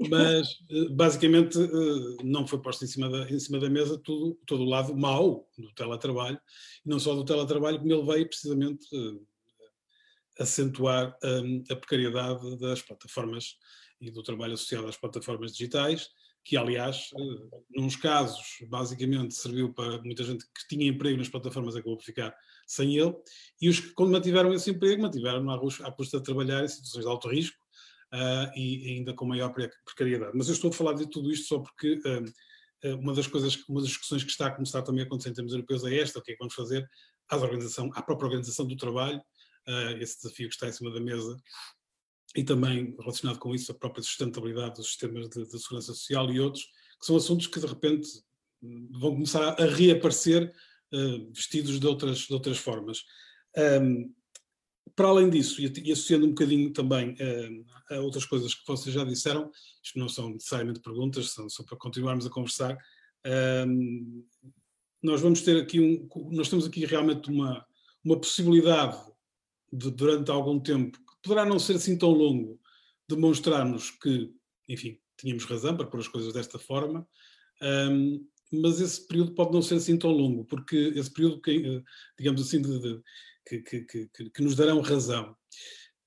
Mas eh, basicamente eh, não foi posto em cima da, em cima da mesa tudo, todo o lado mau do teletrabalho, e não só do teletrabalho, como ele veio precisamente eh, acentuar hum, a precariedade das plataformas e do trabalho associado às plataformas digitais, que aliás, eh, nos casos, basicamente serviu para muita gente que tinha emprego nas plataformas acabou por ficar sem ele, e os que, quando mantiveram esse emprego, mantiveram à, custa de trabalhar em situações de alto risco uh, e ainda com maior precariedade. Mas eu estou a falar de tudo isto só porque uh, uma das coisas, uma das discussões que está a começar também a acontecer em termos europeus é esta, o que é que vamos fazer à organização, à própria organização do trabalho, uh, esse desafio que está em cima da mesa e também relacionado com isso a própria sustentabilidade dos sistemas de, de, segurança social e outros, que são assuntos que de repente vão começar a reaparecer uh, vestidos de outras, de outras formas. Um, para além disso, e, associando um bocadinho também uh, a outras coisas que vocês já disseram, isto não são necessariamente perguntas, são só para continuarmos a conversar, nós vamos ter aqui um, nós temos aqui realmente uma, uma possibilidade de, durante algum tempo poderá não ser assim tão longo demonstrarmos que, enfim, tínhamos razão para pôr as coisas desta forma, um, mas esse período pode não ser assim tão longo, porque esse período, que, eh, digamos assim, de, de, que, que, que, que, nos darão razão.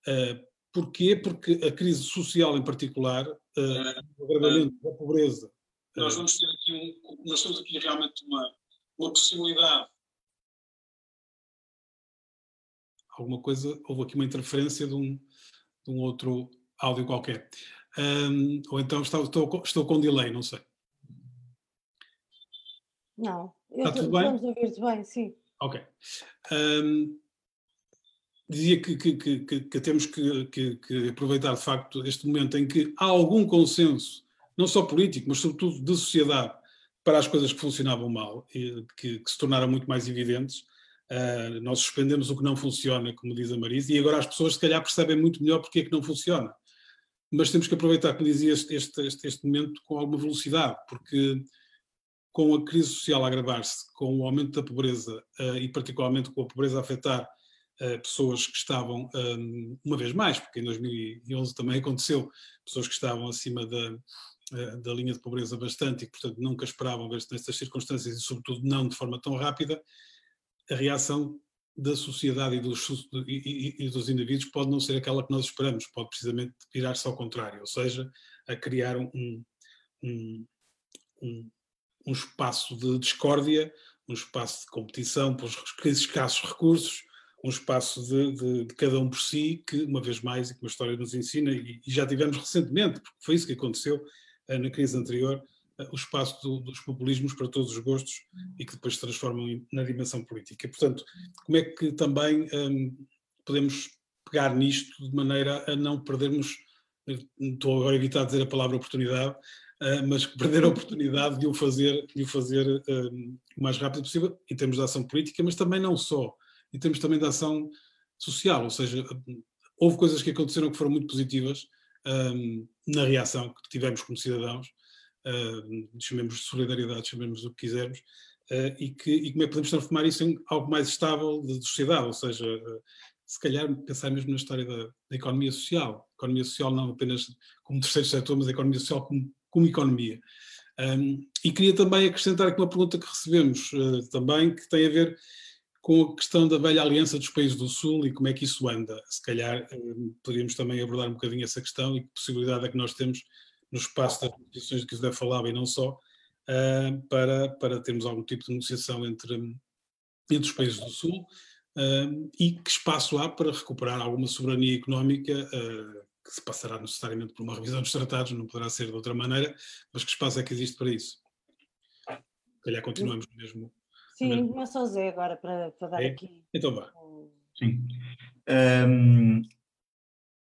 Uh, porquê? Porque a crise social em particular, uh, o agravamento da pobreza. Nós vamos ter aqui, um, nós temos aqui realmente uma, uma possibilidade alguma coisa, houve aqui uma interferência de um, de um outro áudio qualquer. Um, ou então estou, estou, estou com delay, não sei. Não, Está tudo bem? Vamos ouvir-te bem, sim. Ok. Um, dizia que, que, que, que temos que, que, aproveitar de facto este momento em que há algum consenso, não só político, mas sobretudo de sociedade, para as coisas que funcionavam mal e que se tornaram muito mais evidentes Uh, nós suspendemos o que não funciona, como diz a Marisa, e agora as pessoas se calhar percebem muito melhor porque é que não funciona. Mas temos que aproveitar, como dizia, este, este, este momento com alguma velocidade, porque com a crise social a agravar-se, com o aumento da pobreza uh, e particularmente com a pobreza a afetar uh, pessoas que estavam, um, uma vez mais, porque em 2011 também aconteceu, pessoas que estavam acima da, da linha de pobreza bastante e, portanto, nunca esperavam ver-se nestas circunstâncias e, sobretudo, não de forma tão rápida, a reação da sociedade e dos, e, e, dos indivíduos pode não ser aquela que nós esperamos, pode precisamente virar-se ao contrário, ou seja, a criar um, um, um, um espaço de discórdia, um espaço de competição pelos escassos recursos, um espaço de, de, de, cada um por si, que, uma vez mais, e que a história nos ensina, e, e, já tivemos recentemente, porque foi isso que aconteceu uh, na crise anterior, o espaço do, dos populismos para todos os gostos e que depois se transformam na dimensão política. Portanto, como é que também um, podemos pegar nisto de maneira a não perdermos, estou agora a evitar dizer a palavra oportunidade, uh, mas perder a oportunidade de o fazer, de o fazer um, o mais rápido possível, em termos de ação política, mas também não só em termos também de ação social, ou seja, houve coisas que aconteceram que foram muito positivas um, na reação que tivemos como cidadãos, uh, chamemos de solidariedade, chamemos o que quisermos, uh, e, que, e como é que podemos transformar isso em algo mais estável de, de sociedade, ou seja, uh, se calhar pensar mesmo na história da, da, economia social, economia social não apenas como terceiro setor, mas a economia social como, como economia. Um, e queria também acrescentar aqui uma pergunta que recebemos também, que tem a ver com a questão da velha aliança dos países do Sul e como é que isso anda. Se calhar poderíamos também abordar um bocadinho essa questão e que possibilidade é que nós temos no espaço das negociações de que José falava e não só, uh, para, para termos algum tipo de negociação entre, entre os países do Sul uh, e que espaço há para recuperar alguma soberania económica uh, que se passará necessariamente por uma revisão dos tratados, não poderá ser de outra maneira, mas que espaço é que existe para isso? Se calhar continuamos mesmo Sim, mas só Zé agora para, para dar é? aqui. Então vá. Sim. Um,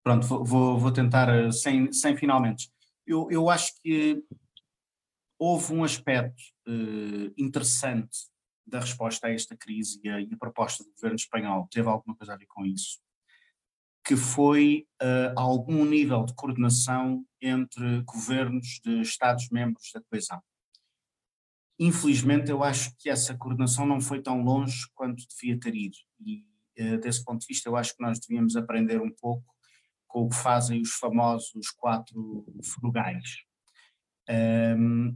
pronto, vou, vou tentar eh, sem, sem finalmente. Eu, eu acho que houve um aspecto uh, interessante da resposta a esta crise e a, e a, proposta do governo espanhol teve alguma coisa a ver com isso, que foi uh, algum nível de coordenação entre governos de Estados-membros da coesão. Infelizmente, eu acho que essa coordenação não foi tão longe quanto devia ter ido. E, eh, desse ponto de vista, eu acho que nós devíamos aprender um pouco com o que fazem os famosos quatro frugais. Um,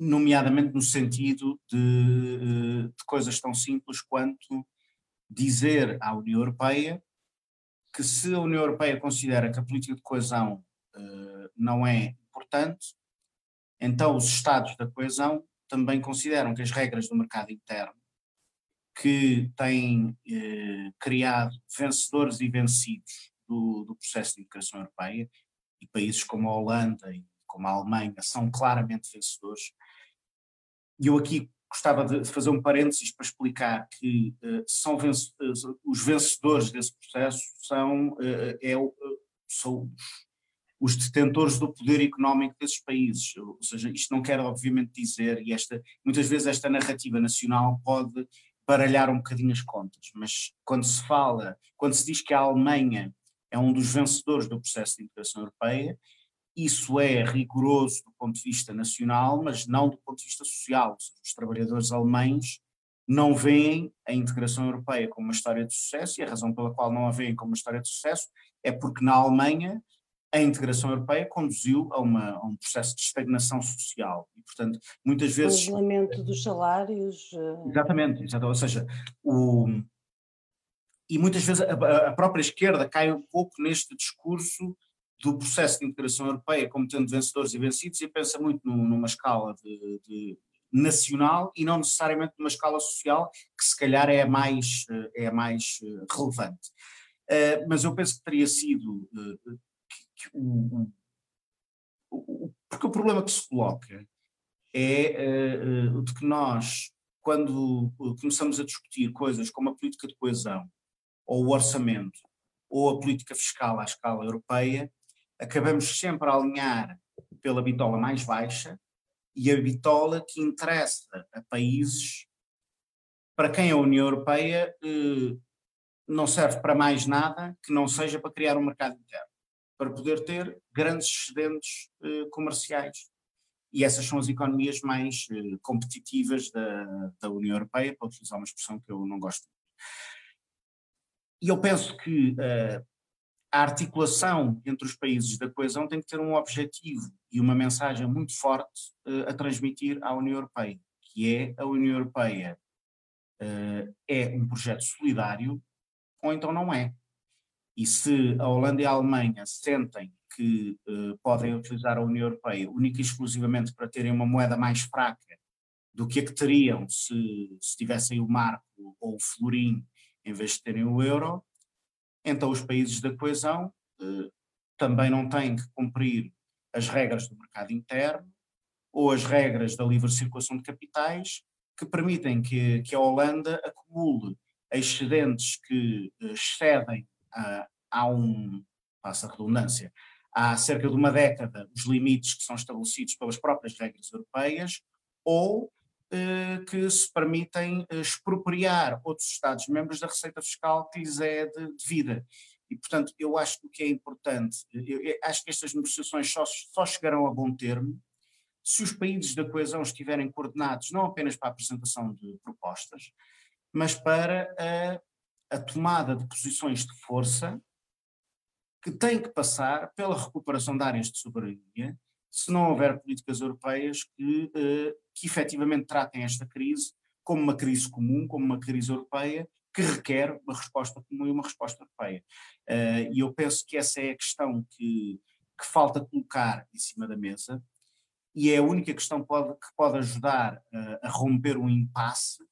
nomeadamente no sentido de, eh, de, coisas tão simples quanto dizer à União Europeia que se a União Europeia considera que a política de coesão uh, não é importante, então, os Estados da coesão também consideram que as regras do mercado interno, que têm eh, criado vencedores e vencidos do, do, processo de integração europeia, e países como a Holanda e como a Alemanha são claramente vencedores. E eu aqui gostava de fazer um parênteses para explicar que eh, são venc os vencedores desse processo são, eh, é, são os os detentores do poder económico desses países. Ou seja, isto não quer obviamente dizer, e esta, muitas vezes esta narrativa nacional pode baralhar um bocadinho as contas, mas quando se fala, quando se diz que a Alemanha é um dos vencedores do processo de integração europeia, isso é rigoroso do ponto de vista nacional, mas não do ponto de vista social. Os trabalhadores alemães não veem a integração europeia como uma história de sucesso, e a razão pela qual não a veem como uma história de sucesso é porque na Alemanha a integração europeia conduziu a, uma, a, um processo de estagnação social. E, portanto, muitas vezes... O congelamento dos salários... Eh, exatamente, exatamente ou seja, o, e muitas vezes a, a, própria esquerda cai um pouco neste discurso do processo de integração europeia como tendo vencedores e vencidos e pensa muito numa escala de, de nacional e não necessariamente numa escala social que se calhar é a mais, eh, é mais eh, relevante. Uh, mas eu penso que teria sido uh, o, o, porque o problema que se coloca é uh, de que nós, quando começamos a discutir coisas como a política de coesão, ou o orçamento, ou a política fiscal à escala europeia, acabamos sempre a alinhar pela bitola mais baixa e a bitola que interessa a países para quem a União Europeia eh, não serve para mais nada que não seja para criar um mercado interno para poder ter grandes excedentes eh, comerciais. E essas são as economias mais eh, competitivas da, da União Europeia, para utilizar uma expressão que eu não gosto muito. E eu penso que uh, a articulação entre os países da coesão tem que ter um objetivo e uma mensagem muito forte uh, a transmitir à União Europeia, que é a União Europeia uh, é um projeto solidário ou então não é. E se a Holanda e a Alemanha sentem que podem utilizar a União Europeia única e exclusivamente para terem uma moeda mais fraca do que a que teriam se, se tivessem o marco ou o florim em vez de terem o euro, então os países da coesão uh, também não têm que cumprir as regras do mercado interno ou as regras da livre circulação de capitais que permitem que, que a Holanda acumule excedentes que uh, excedem a, a um, passa a redundância, há cerca de uma década os limites que são estabelecidos pelas próprias regras europeias ou eh, que se permitem eh, expropriar outros Estados-membros da receita fiscal que lhes é de, vida. E, portanto, eu acho que o que é importante, eu, acho que estas negociações só, só chegarão a bom termo se os países da coesão estiverem coordenados não apenas para a apresentação de propostas, mas para a, a tomada de posições de força que têm que passar pela recuperação de áreas de soberania se não houver políticas europeias que, uh, que efetivamente tratem esta crise como uma crise comum, como uma crise europeia, que requer uma resposta comum e uma resposta europeia. Uh, e eu penso que essa é a questão que, que falta colocar em cima da mesa, e é a única questão pode, que pode ajudar uh, a romper um impasse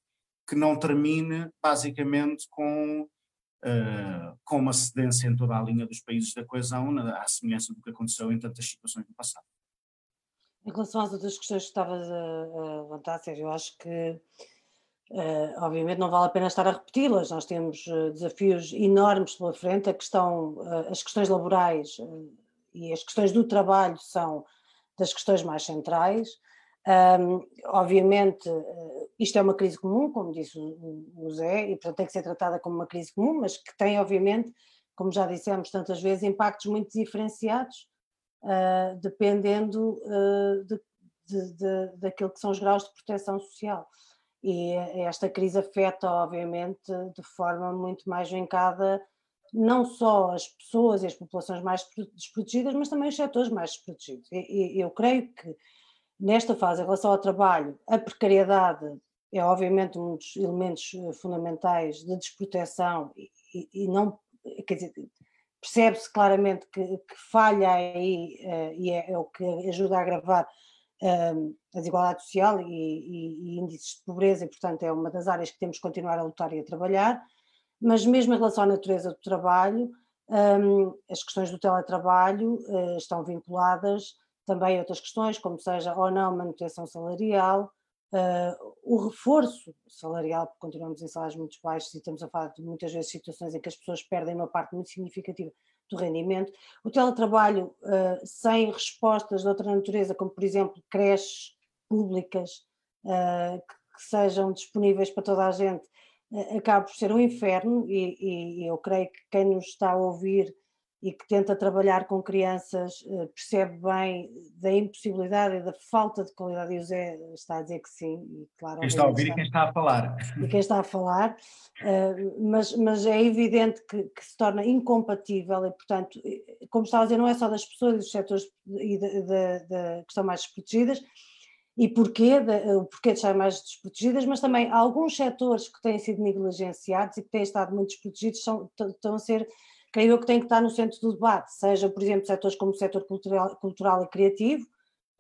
que não termine basicamente com uh, com uma cedência em toda a linha dos países da coesão, na, à semelhança do que aconteceu em tantas situações no passado. Em relação às outras questões que estavas a, levantar, Sérgio, eu acho que Uh, obviamente não vale a pena estar a repeti-las, nós temos uh, desafios enormes pela frente, a questão, uh, as questões laborais e as questões do trabalho são das questões mais centrais. Um, obviamente, isto é uma crise comum, como disse o, o Zé, e portanto tem que ser tratada como uma crise comum, mas que tem, obviamente, como já dissemos tantas vezes, impactos muito diferenciados uh, dependendo uh, de, de, de, daquilo que são os graus de proteção social. E esta crise afeta, obviamente, de forma muito mais vincada não só as pessoas e as populações mais desprotegidas, mas também os setores mais desprotegidos. E, eu creio que nesta fase, em relação ao trabalho, a precariedade é obviamente um dos elementos eh, fundamentais de desproteção e, e não, quer dizer, percebe-se claramente que, que, falha aí uh, e é, é, o que ajuda a agravar uh, a desigualdade social e, e, e, índices de pobreza, e portanto é uma das áreas que temos que continuar a lutar e a trabalhar, mas mesmo em relação à natureza do trabalho, um, as questões do teletrabalho uh, estão vinculadas também a outras questões, como seja ou não manutenção salarial, Uh, o reforço salarial, porque continuamos em salários muito baixos e estamos a falar de muitas vezes situações em que as pessoas perdem uma parte muito significativa do rendimento, o teletrabalho uh, sem respostas de outra natureza, como por exemplo creches públicas uh, que, que, sejam disponíveis para toda a gente, acaba por ser um inferno e, e eu creio que quem nos está a ouvir e que tenta trabalhar com crianças eh, percebe bem da impossibilidade e da falta de qualidade, e o Zé está a dizer que sim, e claro. Quem está a ouvir está, e quem está a falar. E quem está a falar, eh, mas, mas é evidente que, que, se torna incompatível e, portanto, como estava a dizer, não é só das pessoas e dos setores e de, de, de, que estão mais desprotegidas, e porquê, de, o porquê de estar mais desprotegidas, mas também alguns setores que têm sido negligenciados e que têm estado muito desprotegidos são, estão a ser creio eu que tem que estar no centro do debate, seja, por exemplo, setores como o setor cultural, cultural e criativo,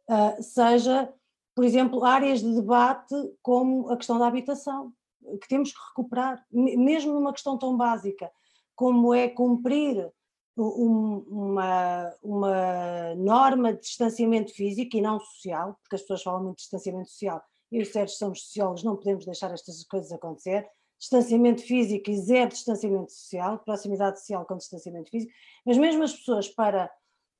uh, seja, por exemplo, áreas de debate como a questão da habitação, que temos que recuperar, mesmo numa questão tão básica como é cumprir um, uma, uma norma de distanciamento físico e não social, porque as pessoas falam muito de distanciamento social, e os sérios somos sociólogos, não podemos deixar estas coisas acontecer, distanciamento físico e zero distanciamento social, proximidade social com distanciamento físico, mas mesmo as pessoas para,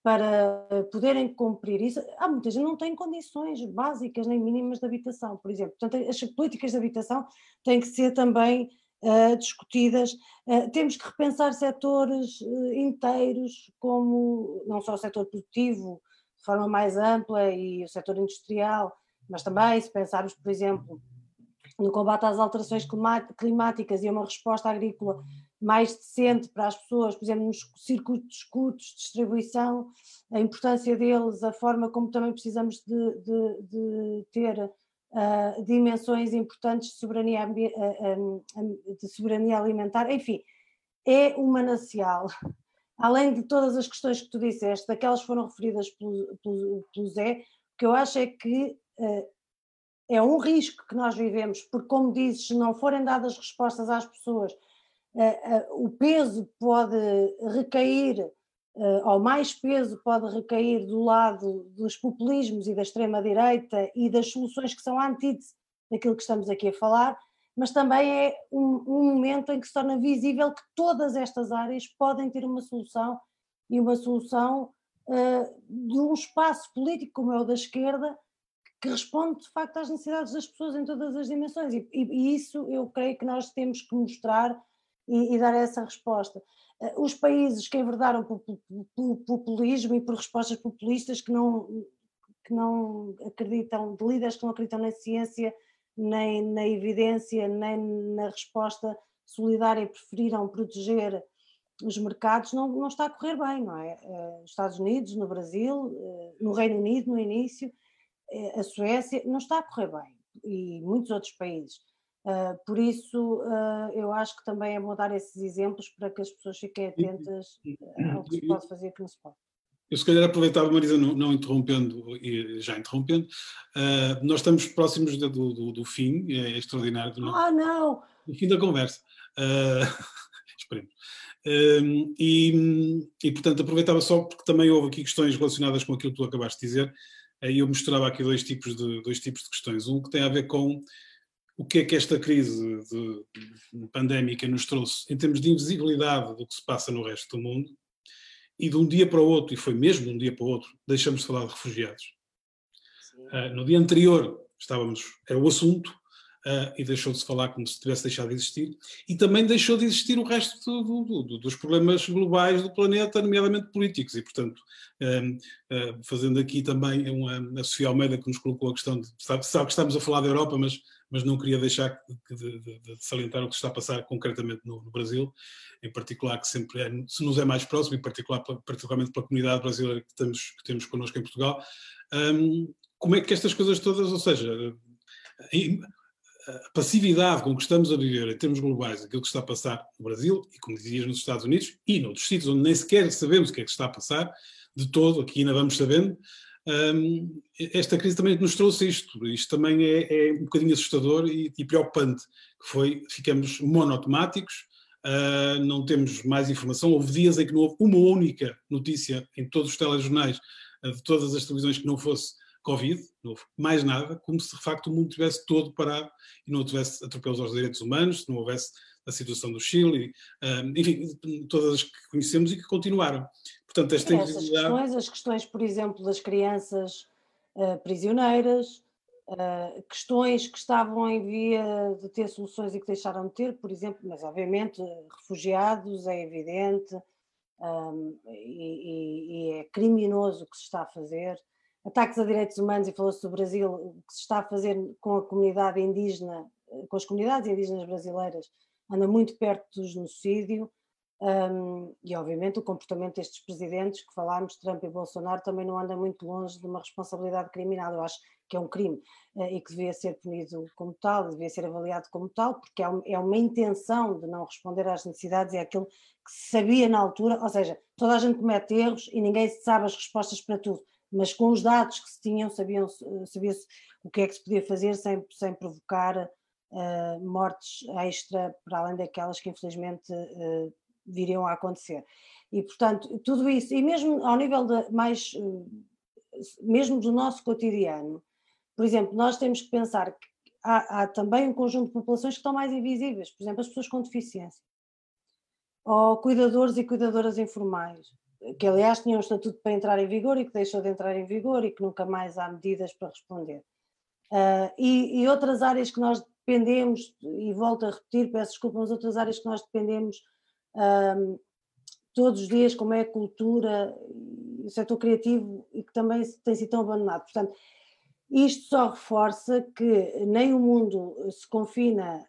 para poderem cumprir isso, há muita gente que não tem condições básicas nem mínimas de habitação, por exemplo. Portanto, as políticas de habitação têm que ser também uh, discutidas. Uh, temos que repensar setores uh, inteiros, como não só o setor produtivo, de forma mais ampla, e o setor industrial, mas também, se pensarmos, por exemplo, no combate às alterações climáticas e a uma resposta agrícola mais decente para as pessoas, por exemplo, nos circuitos curtos de distribuição, a importância deles, a forma como também precisamos de, de, de ter uh, dimensões importantes de soberania, uh, de soberania alimentar, enfim, é um manancial. Além de todas as questões que tu disseste, daquelas que foram referidas pelo, pelo, pelo Zé, o que eu acho é que uh, é um risco que nós vivemos, porque, como dizes, se não forem dadas respostas às pessoas, uh, uh, o peso pode recair, uh, ou mais peso pode recair do lado dos populismos e da extrema-direita e das soluções que são a antítese daquilo que estamos aqui a falar, mas também é um, um momento em que se torna visível que todas estas áreas podem ter uma solução e uma solução de um espaço político como é o da esquerda, que responde de facto às necessidades das pessoas em todas as dimensões e, e, isso eu creio que nós temos que mostrar e, e dar essa resposta. Eh, os países que enverdaram pelo populismo e por respostas populistas que não, que não acreditam, de líderes que não acreditam na ciência, nem na evidência, nem na resposta solidária e preferiram proteger os mercados, não, não está a correr bem, não é? Eh, nos Estados Unidos, no Brasil, eh, no Reino Unido, no início, a Suécia, não está a correr bem, e muitos outros países. Uh, por isso, uh, eu acho que também é bom dar esses exemplos para que as pessoas fiquem atentas ao que se pode fazer e que não se pode. Eu se calhar aproveitava, Marisa, não, não interrompendo e já interrompendo, uh, nós estamos próximos do, do, do, fim, é extraordinário. Do, ah, não! Do fim da conversa. [laughs] esperemos. e, e, portanto, aproveitava só porque também houve aqui questões relacionadas com aquilo que tu acabaste de dizer, aí eu mostrava aqui dois tipos de, dois tipos de questões. Um que tem a ver com o que é que esta crise pandémica nos trouxe em termos de invisibilidade do que se passa no resto do mundo e de um dia para o outro, e foi mesmo de um dia para o outro, deixamos de falar de refugiados. Uh, no dia anterior estávamos, era o assunto, uh, e deixou de se falar como se tivesse deixado de existir, e também deixou de existir o resto do, do, do, dos problemas globais do planeta, nomeadamente políticos, e portanto, uh, fazendo aqui também uma, a Sofia Almeida que nos colocou a questão de, sabe, sabe que estamos a falar da Europa, mas, mas não queria deixar de, de, de, salientar o que está a passar concretamente no, no, Brasil, em particular que sempre é, se nos é mais próximo, em particular, particularmente pela comunidade brasileira que temos, que temos connosco em Portugal, um, como é que estas coisas todas, ou seja, a passividade com que estamos a viver em termos globais, aquilo que está a passar no Brasil e, como dizias, nos Estados Unidos e noutros sítios onde nem sequer sabemos o que é que está a passar, de todo, aqui ainda vamos sabendo, um, esta crise também nos trouxe isto. Isto também é, é um bocadinho assustador e, e, preocupante, que foi, ficamos monotemáticos, uh, não temos mais informação. Houve dias em que não houve uma única notícia em todos os telejornais, uh, de todas as televisões, que não fosse Covid, não houve mais nada, como se de facto o mundo tivesse todo parado e não tivesse atropelos aos direitos humanos, se não houvesse a situação do Chile, um, enfim, todas as que conhecemos e que continuaram. Portanto, esta Essas questões, as questões, por exemplo, das crianças uh, prisioneiras, uh, questões que estavam em via de ter soluções e que deixaram de ter, por exemplo, mas obviamente refugiados, é evidente, um, e, e, é criminoso o que se está a fazer ataques a direitos humanos e falou-se do Brasil, que se está a fazer com a comunidade indígena, com as comunidades indígenas brasileiras, anda muito perto do genocídio. Um, e obviamente o comportamento destes presidentes que falámos, Trump e Bolsonaro, também não anda muito longe de uma responsabilidade criminal. Eu acho que é um crime uh, e que devia ser punido como tal, devia ser avaliado como tal, porque é, um, é uma intenção de não responder às necessidades, é aquilo que se sabia na altura, ou seja, toda a gente comete erros e ninguém sabe as respostas para tudo mas com os dados que se tinham, sabiam, sabia-se o que é que se podia fazer sem, sem provocar uh, mortes extra, para além daquelas que infelizmente uh, viriam a acontecer. E, portanto, tudo isso, e mesmo ao nível de mais, uh, mesmo do nosso cotidiano, por exemplo, nós temos que pensar que há, há também um conjunto de populações que estão mais invisíveis, por exemplo, as pessoas com deficiência, ou cuidadores e cuidadoras informais, que aliás tinha um estatuto para entrar em vigor e que deixou de entrar em vigor e que nunca mais há medidas para responder. Uh, e, e, outras áreas que nós dependemos, e volto a repetir, peço desculpa, mas outras áreas que nós dependemos um, todos os dias, como é a cultura, o setor criativo, e que também tem sido tão abandonado. Portanto, isto só reforça que nem o mundo se confina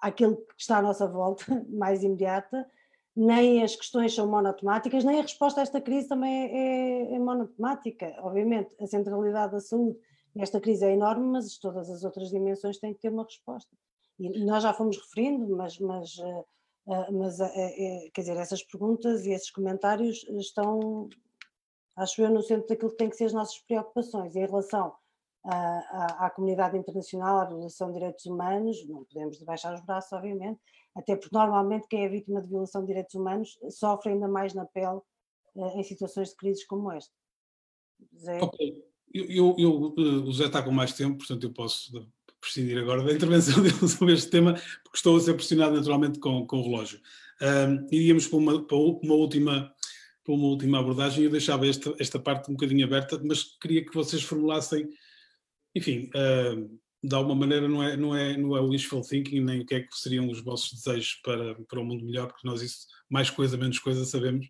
àquilo que está à nossa volta, [laughs] mais imediata, nem as questões são monotemáticas, nem a resposta a esta crise também é, é, é monotemática. Obviamente, a centralidade da saúde nesta crise é enorme, mas todas as outras dimensões têm que ter uma resposta. E nós já fomos referindo, mas, mas, uh, uh, mas uh, quer dizer, essas perguntas e esses comentários estão, acho eu, no centro daquilo que tem que ser as nossas preocupações. E em relação à, à, comunidade internacional, à violação de direitos humanos, não podemos baixar os braços, obviamente, até porque normalmente quem é vítima de violação de direitos humanos sofre ainda mais na pele uh, em situações de crises como esta. Zé? Ok, eu, eu, eu, uh, o Zé está com mais tempo, portanto eu posso prescindir agora da [laughs] intervenção dele sobre este tema, porque estou a ser pressionado naturalmente com, com o relógio. Um, iríamos para uma, para uma última para uma última abordagem, eu deixava esta, esta parte um bocadinho aberta, mas queria que vocês formulassem, enfim, uh, de alguma maneira não é, não é, não é wishful thinking, nem o que é que seriam os vossos desejos para, para um mundo melhor, porque nós isso, mais coisa, menos coisa, sabemos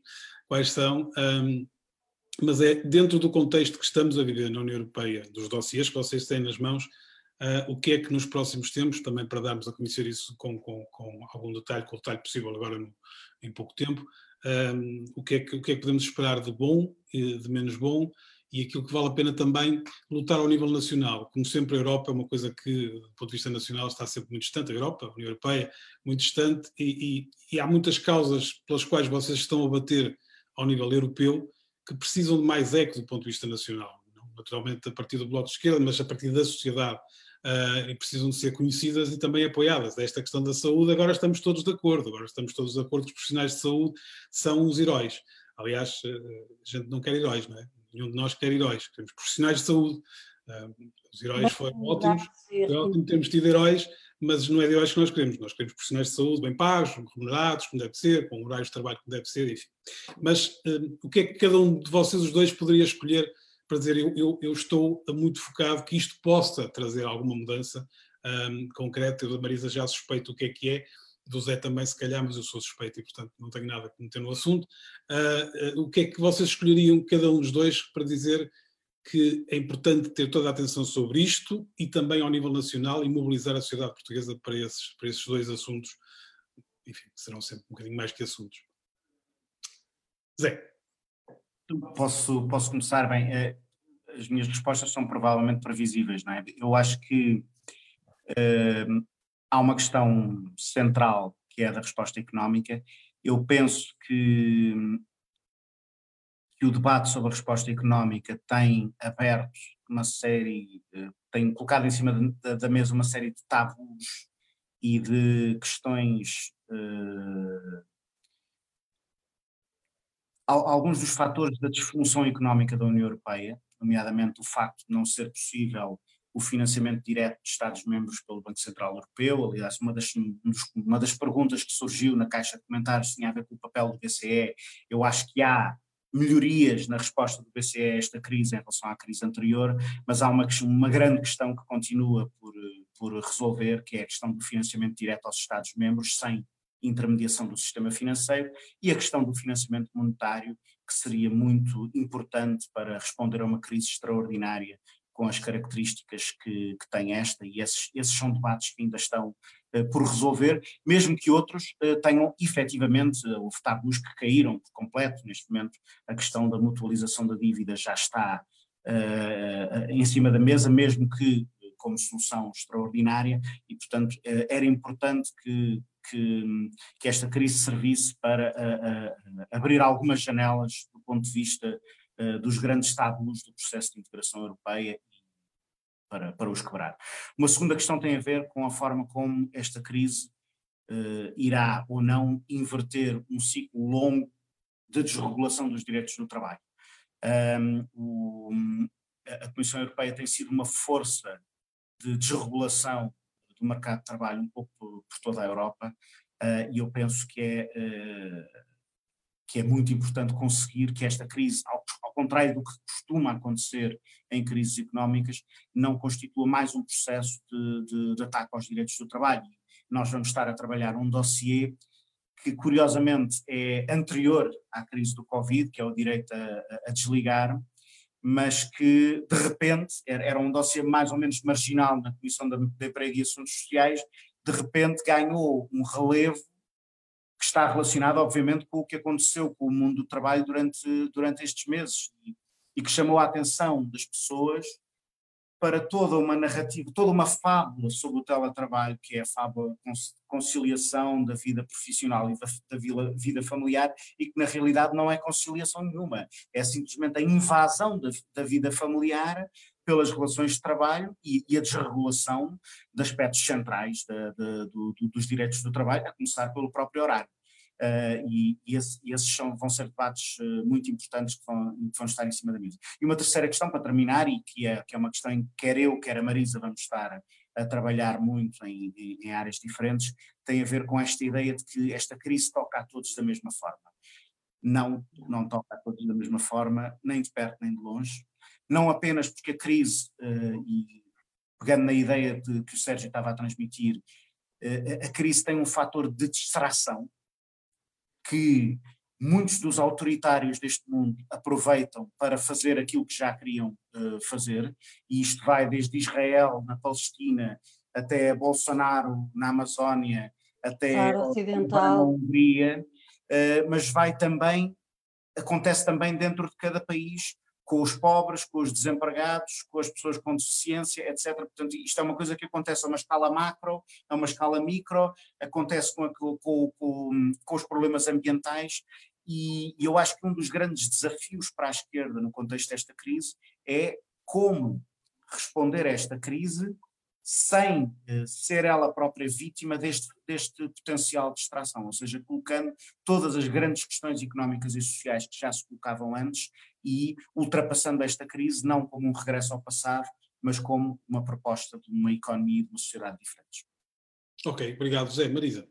quais são, um, mas é dentro do contexto que estamos a viver na União Europeia, dos dossiês que vocês têm nas mãos, uh, o que é que nos próximos tempos, também para darmos a conhecer isso com, com, com algum detalhe, com o detalhe possível agora no, em pouco tempo, um, o, que é que, o que é que podemos esperar de bom, de menos bom, e aquilo que vale a pena também lutar ao nível nacional. Como sempre, a Europa é uma coisa que, do ponto de vista nacional, está sempre muito distante, a Europa, a União Europeia, muito distante, e, e, e há muitas causas pelas quais vocês estão a bater ao nível europeu que precisam de mais eco do ponto de vista nacional. Naturalmente, a partir do Bloco de Esquerda, mas a partir da sociedade. Uh, precisam de ser conhecidas e também apoiadas. Esta questão da saúde, agora estamos todos de acordo, agora estamos todos de acordo que os profissionais de saúde são os heróis. Aliás, ah, a gente não quer heróis, não é? Nenhum de nós quer heróis, queremos profissionais de saúde. Uh, os heróis foram ótimos, foi ótimo termos tido heróis, mas não é de heróis que nós queremos. Nós queremos profissionais de saúde bem pagos, remunerados, como deve ser, com horários de trabalho como deve ser, enfim. Mas uh, o que é que cada um de vocês, os dois, poderia escolher para dizer eu, eu, eu estou muito focado que isto possa trazer alguma mudança um, concreta? Eu da Marisa já suspeito o que é que é, do Zé também, se calhar, mas eu sou suspeito e, portanto, não tenho nada a meter no assunto. Uh, uh, o que é que vocês escolheriam, cada um dos dois, para dizer que é importante ter toda a atenção sobre isto e também ao nível nacional e mobilizar a sociedade portuguesa para esses, para esses dois assuntos, enfim, que serão sempre um bocadinho mais que assuntos. Zé. Posso, posso começar bem. Eh, as minhas respostas são provavelmente previsíveis, não é? Eu acho que uh, há uma questão central que é da resposta económica. Eu penso que, que o debate sobre a resposta económica tem aberto uma série, eh, tem colocado em cima da, mesa uma série de tabus e de questões. Uh, alguns dos fatores da disfunção económica da União Europeia, nomeadamente o facto de não ser possível o financiamento direto de Estados-membros pelo Banco Central Europeu. Aliás, uma das, uma das perguntas que surgiu na caixa de comentários tinha a ver com o papel do BCE. Eu acho que há melhorias na resposta do BCE a esta crise em relação à crise anterior, mas há uma, uma grande questão que continua por, por resolver, que é a questão do financiamento direto aos Estados-membros sem intermediação do sistema financeiro e a questão do financiamento monetário, que seria muito importante para responder a uma crise extraordinária com as características que, que tem esta, e esses, esses são debates que ainda estão uh, por resolver, mesmo que outros uh, tenham efetivamente, uh, houve tabus que caíram por completo, neste momento a questão da mutualização da dívida já está em cima da mesa, mesmo que como solução extraordinária, e portanto era importante que, que, que, esta crise servisse para abrir algumas janelas do ponto de vista dos grandes estados do processo de integração europeia para, para os quebrar. Uma segunda questão tem a ver com a forma como esta crise uh, irá ou não inverter um ciclo longo de desregulação dos direitos no trabalho. Um, o, a Comissão Europeia tem sido uma força de desregulação do mercado de trabalho um pouco por toda a Europa uh, e eu penso que é uh, que é muito importante conseguir que esta crise, ao, ao, contrário do que costuma acontecer em crises económicas, não constitua mais um processo de, de, de ataque aos direitos do trabalho. Nós vamos estar a trabalhar um dossiê que curiosamente é anterior à crise do Covid, que é o direito a, a desligar, mas que de repente era, era um dossiê mais ou menos marginal na Comissão de, Emprego e Assuntos Sociais, de repente ganhou um relevo que está relacionado, obviamente, com o que aconteceu com o mundo do trabalho durante, durante estes meses e, que chamou a atenção das pessoas para toda uma narrativa, toda uma fábula sobre o teletrabalho, que é a fábula conciliação da vida profissional e da, da vida familiar, e que na realidade não é conciliação nenhuma, é simplesmente a invasão da vida familiar pelas relações de trabalho e, e a desregulação de aspectos centrais de, de, do, dos direitos do trabalho, a começar pelo próprio horário. Uh, e, e, esse, e, esses são, vão ser debates uh, muito importantes que vão, que vão, estar em cima da mesa. E uma terceira questão para terminar, e que é, que é uma questão em que quer eu, quer a Marisa vamos estar a, trabalhar muito em, em, em, áreas diferentes, tem a ver com esta ideia de que esta crise toca a todos da mesma forma. Não, não toca a todos da mesma forma, nem de perto nem de longe, não apenas porque a crise, uh, e pegando na ideia de, que o Sérgio estava a transmitir, a crise tem um fator de distração, que muitos dos autoritários deste mundo aproveitam para fazer aquilo que já queriam uh, fazer, e isto vai desde Israel, na Palestina, até Bolsonaro na Amazónia, até na Hungria, mas vai também, acontece também dentro de cada país, com os pobres, com os desempregados, com as pessoas com deficiência, etc. Portanto, isto é uma coisa que acontece a uma escala macro, a uma escala micro, acontece com, com, com, com os problemas ambientais e, eu acho que um dos grandes desafios para a esquerda no contexto desta crise é como responder a esta crise sem uh, ser ela própria vítima deste, deste potencial de distração, ou seja, colocando todas as grandes questões económicas e sociais que já se colocavam antes e ultrapassando esta crise não como um regresso ao passado, mas como uma proposta de uma economia e de uma sociedade diferentes. Ok, obrigado José. Marisa.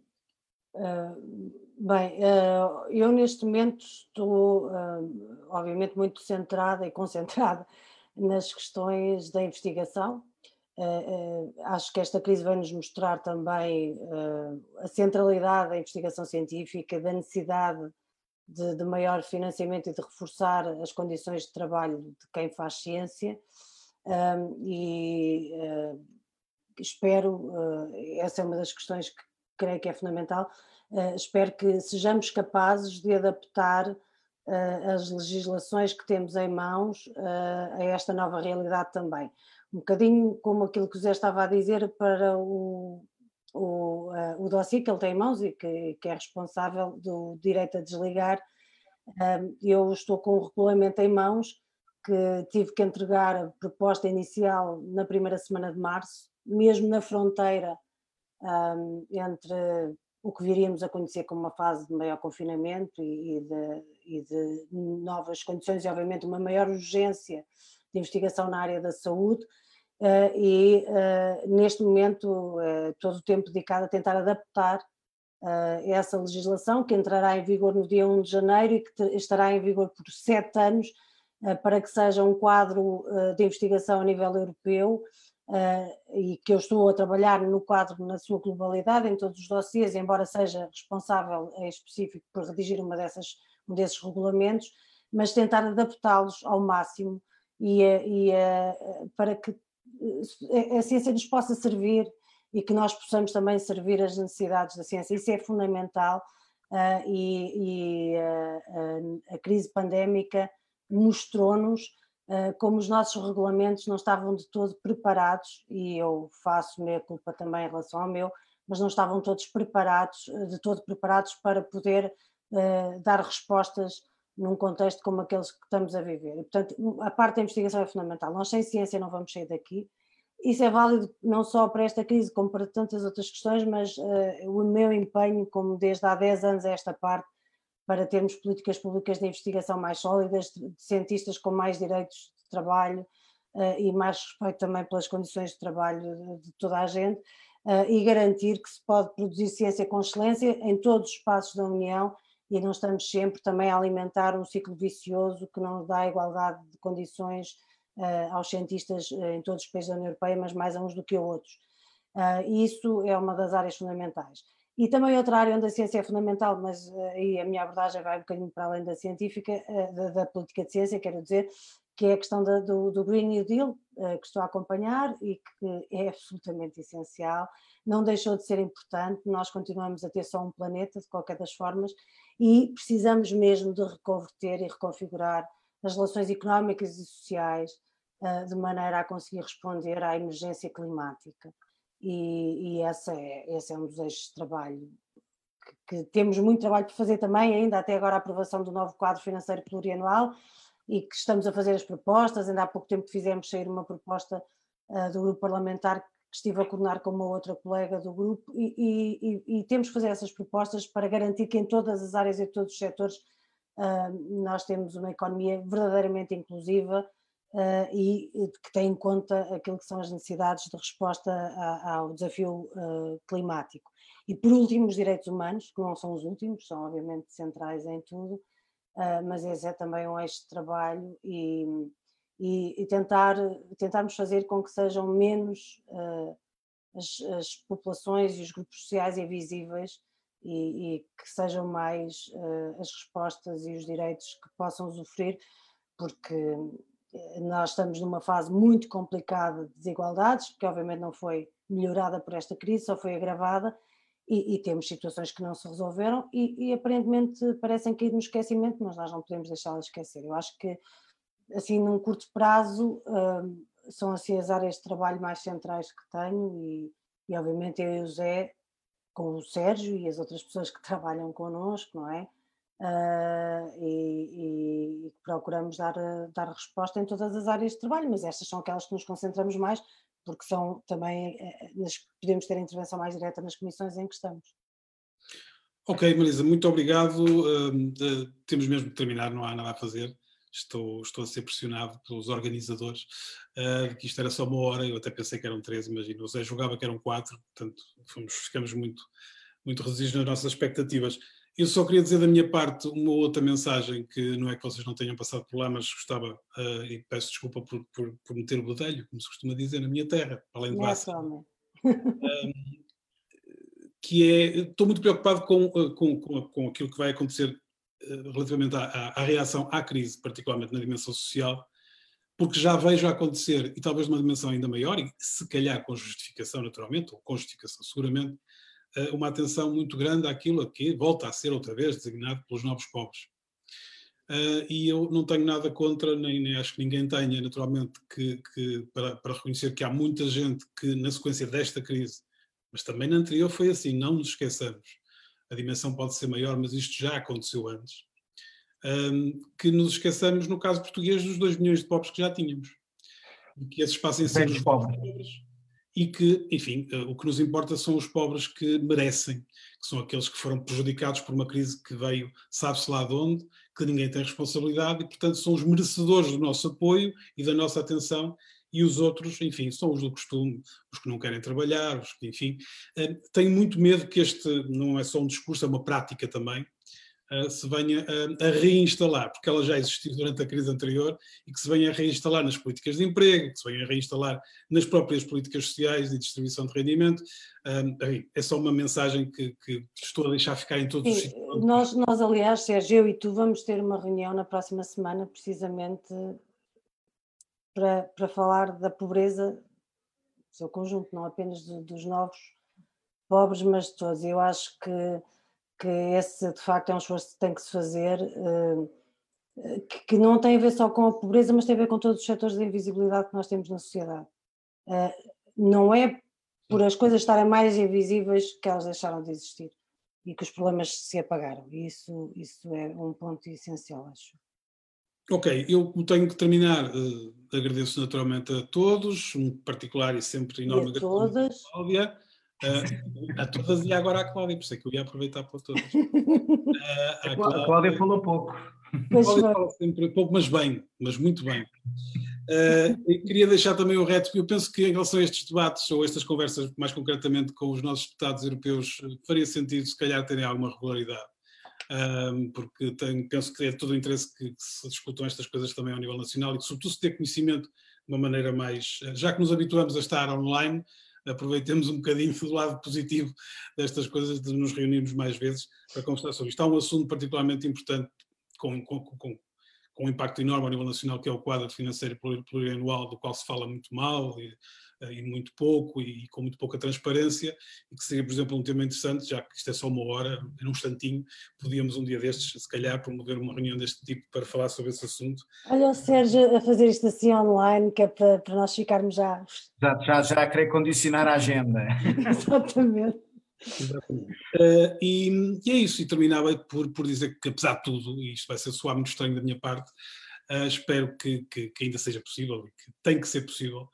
Uh, bem, uh, eu neste momento estou uh, obviamente muito centrada e concentrada [laughs] nas questões da investigação. Acho que esta crise vai nos mostrar também a centralidade da investigação científica, da necessidade de, de, maior financiamento e de reforçar as condições de trabalho de quem faz ciência e espero, essa é uma das questões que creio que é fundamental, espero que sejamos capazes de adaptar as legislações que temos em mãos a esta nova realidade também. Um bocadinho como aquilo que o Zé estava a dizer para o, o, uh, o dossiê que ele tem em mãos e que, que é responsável do direito a desligar. Uh, eu estou com o regulamento em mãos que tive que entregar a proposta inicial na primeira semana de março, mesmo na fronteira um, entre o que viríamos a conhecer como uma fase de maior confinamento e, e, de, e, de, novas condições e, obviamente, uma maior urgência de investigação na área da saúde, e uh, neste momento uh, todo o tempo dedicado a tentar adaptar essa legislação que entrará em vigor no dia 1 de janeiro e que estará em vigor por sete anos para que seja um quadro de investigação a nível europeu e que eu estou a trabalhar no quadro na sua globalidade em todos os dossiers, embora seja responsável em específico por redigir uma dessas, um desses regulamentos, mas tentar adaptá-los ao máximo e, e para que a ciência nos possa servir e que nós possamos também servir as necessidades da ciência. Isso é fundamental uh, e, e uh, a crise pandémica mostrou-nos uh, como os nossos regulamentos não estavam de todo preparados, e eu faço minha culpa também em relação ao meu, mas não estavam todos preparados, de todo preparados para poder dar respostas num contexto como aqueles que estamos a viver. E, portanto, a parte da investigação é fundamental. Nós sem ciência não vamos sair daqui. Isso é válido não só para esta crise, como para tantas outras questões, mas uh, o meu empenho, como desde há 10 anos, é esta parte, para termos políticas públicas de investigação mais sólidas, de, cientistas com mais direitos de trabalho uh, e mais respeito também pelas condições de trabalho de toda a gente, uh, e garantir que se pode produzir ciência com excelência em todos os espaços da União e não estamos sempre também a alimentar um ciclo vicioso que não dá igualdade de condições uh, aos cientistas uh, em todos os países da União Europeia, mas mais a uns do que a outros. Uh, isso é uma das áreas fundamentais. E também outra área onde a ciência é fundamental, mas aí a minha abordagem vai um bocadinho para além da científica, da, da, política de ciência, quero dizer, que é a questão da, do, do, Green New Deal, que estou a acompanhar e que é absolutamente essencial. Não deixou de ser importante, nós continuamos a ter só um planeta, de qualquer das formas, e precisamos mesmo de reconverter e reconfigurar as relações económicas e sociais uh, de maneira a conseguir responder à emergência climática. E, e esse, é, esse é um dos eixos de trabalho que, que temos muito trabalho por fazer também, ainda até agora a aprovação do novo quadro financeiro plurianual, e que estamos a fazer as propostas. Ainda há pouco tempo fizemos sair uma proposta uh, do grupo parlamentar que estive a coordenar com uma outra colega do grupo e, e, e, temos que fazer essas propostas para garantir que em todas as áreas e todos os setores uh, nós temos uma economia verdadeiramente inclusiva uh, e que tem em conta aquilo que são as necessidades de resposta a, ao desafio climático. E por último, os direitos humanos, que não são os últimos, são obviamente centrais em tudo, uh, mas esse é também um eixo de trabalho e, e, e, tentar, tentarmos fazer com que sejam menos uh, as, as, populações e os grupos sociais invisíveis e, e que sejam mais uh, as respostas e os direitos que possam sofrer, porque nós estamos numa fase muito complicada de desigualdades, que obviamente não foi melhorada por esta crise, só foi agravada, e, e, temos situações que não se resolveram e, e, aparentemente parecem cair no esquecimento, mas nós não podemos deixá-las esquecer. Eu acho que, assim, num curto prazo, uh, são assim as áreas de trabalho mais centrais que tenho e, e, obviamente eu e o Zé, com o Sérgio e as outras pessoas que [laughs] trabalham connosco, não é? Uh, e, e, procuramos dar, dar resposta em todas as áreas de trabalho, mas estas são aquelas que nos concentramos mais, porque são também, eh, podemos ter intervenção mais direta nas comissões em que estamos. Ok, Marisa, muito obrigado. Uh, temos mesmo que terminar, não há nada a fazer. Estou, estou a ser pressionado pelos organizadores, uh, que isto era só uma hora, eu até pensei que eram três, imagino. O Zé jogava que eram quatro, portanto fomos, ficamos muito, muito resíduos nas nossas expectativas. Eu só queria dizer da minha parte uma outra mensagem, que não é que vocês não tenham passado por lá, mas gostava, uh, e peço desculpa por, por, por meter o bodelho, como se costuma dizer, na minha terra, além de Bassa. Um, que é, estou muito preocupado com, ah, com, com, com aquilo que vai acontecer relativamente à, à, à, reação à crise, particularmente na dimensão social, porque já vejo acontecer, e talvez numa dimensão ainda maior, e se calhar com justificação naturalmente, ou com justificação seguramente, eh, uma atenção muito grande àquilo que volta a ser outra vez designado pelos novos pobres. Uh, e eu não tenho nada contra, nem, nem acho que ninguém tenha, naturalmente, que, que para, para, reconhecer que há muita gente que, na sequência desta crise, mas também na anterior foi assim, não nos esqueçamos. A dimensão pode ser maior, mas isto já aconteceu antes. Um, que nos esqueçamos, no caso português, dos 2 milhões de pobres que já tínhamos. E que esses passem a ser os pobres e que, enfim, eh, o que nos importa são os pobres que merecem, que são aqueles que foram prejudicados por uma crise que veio, sabe-se lá de onde, que ninguém tem responsabilidade e, portanto, são os merecedores do nosso apoio e da nossa atenção e os outros, enfim, são os do costume, os que não querem trabalhar, os que, enfim. Eh, tenho muito medo que este não é só um discurso, é uma prática também, uh, se venha a, a, reinstalar, porque ela já existiu durante a crise anterior, e que se venha a reinstalar nas políticas de emprego, que se venha a reinstalar nas próprias políticas sociais e distribuição de rendimento. é só uma mensagem que, que, estou a deixar ficar em todos Sim, os nós, nós, aliás, Sérgio, eu e tu vamos ter uma reunião na próxima semana, precisamente para, para falar da pobreza do seu conjunto, não apenas do, dos novos pobres, mas de todos. Eu acho que que esse de facto é um esforço que tem que se fazer, eh, que não tem a ver só com a pobreza, mas tem a ver com todos os setores de invisibilidade que nós temos na sociedade. Eh, não é por as coisas estarem mais invisíveis que elas deixaram de existir e que os problemas se apagaram. Isso, isso é um ponto essencial, acho. Ok, eu tenho que terminar. Uh, agradeço naturalmente a todos, um particular e sempre enorme e a todas. Cláudia. Uh, a todas e agora à Cláudia, por isso é que eu ia aproveitar para todas. [laughs] Uh, a, Cláudia, a, Cláudia, falou pouco. A Cláudia fala sempre pouco, mas bem, mas muito bem. Uh, queria deixar também o reto, eu penso que em relação a estes debates ou estas conversas, mais concretamente com os nossos deputados europeus, faria sentido se calhar terem alguma regularidade. Porque tenho, penso que é todo o interesse que, que, se discutam estas coisas também ao nível nacional e que, sobretudo, se ter conhecimento de uma maneira mais. Já que nos habituamos a estar online, aproveitemos um bocadinho [laughs] do lado positivo destas coisas, de nos reunirmos mais vezes para conversar sobre isto. Há um assunto particularmente importante com, com, com, com um impacto enorme a nível nacional, que é o quadro financeiro plurianual, do qual se fala muito mal e, eh, e muito pouco e, com muito pouca transparência, e que seria, por exemplo, um tema interessante, já que isto é só uma hora, num instantinho, podíamos um dia destes, se calhar, promover uma reunião deste tipo para falar sobre esse assunto. Olha o Sérgio a fazer isto assim online, que é para, para nós ficarmos já... Já, já, já a querer condicionar a agenda. [laughs] Exatamente. Uh, e, e, é isso, e terminava por, por dizer que, apesar de tudo, e isto vai ser soar muito estranho da minha parte, uh, espero que, que, que, ainda seja possível, e que tem que ser possível,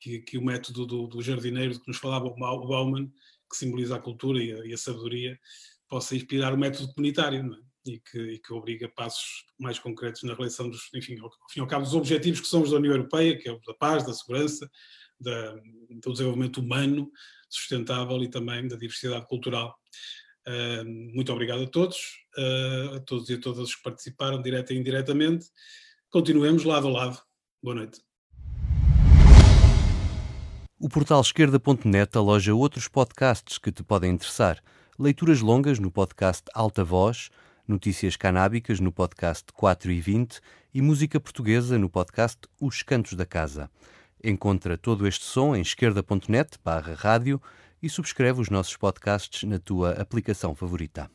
que, que o método do, do, jardineiro de que nos falava o Bauman, que simboliza a cultura e a, e a sabedoria, possa inspirar o método comunitário, é? e, que, e que obriga passos mais concretos na relação dos, enfim, ao, ao fim e ao cabo, dos objetivos que são os da União Europeia, que é o da paz, da segurança, da, do desenvolvimento humano, sustentável e também da diversidade cultural. Uh, muito obrigado a todos, uh, a todos e a todas que participaram, direta e indiretamente. Continuemos lado a lado. Boa noite. O portal esquerda.net aloja outros podcasts que te podem interessar. Leituras longas no podcast Alta Voz, notícias canábicas no podcast 4 e 20 e música portuguesa no podcast Os Cantos da Casa. Encontra todo este som em esquerda.net barra rádio e subscreve os nossos podcasts na tua aplicação favorita.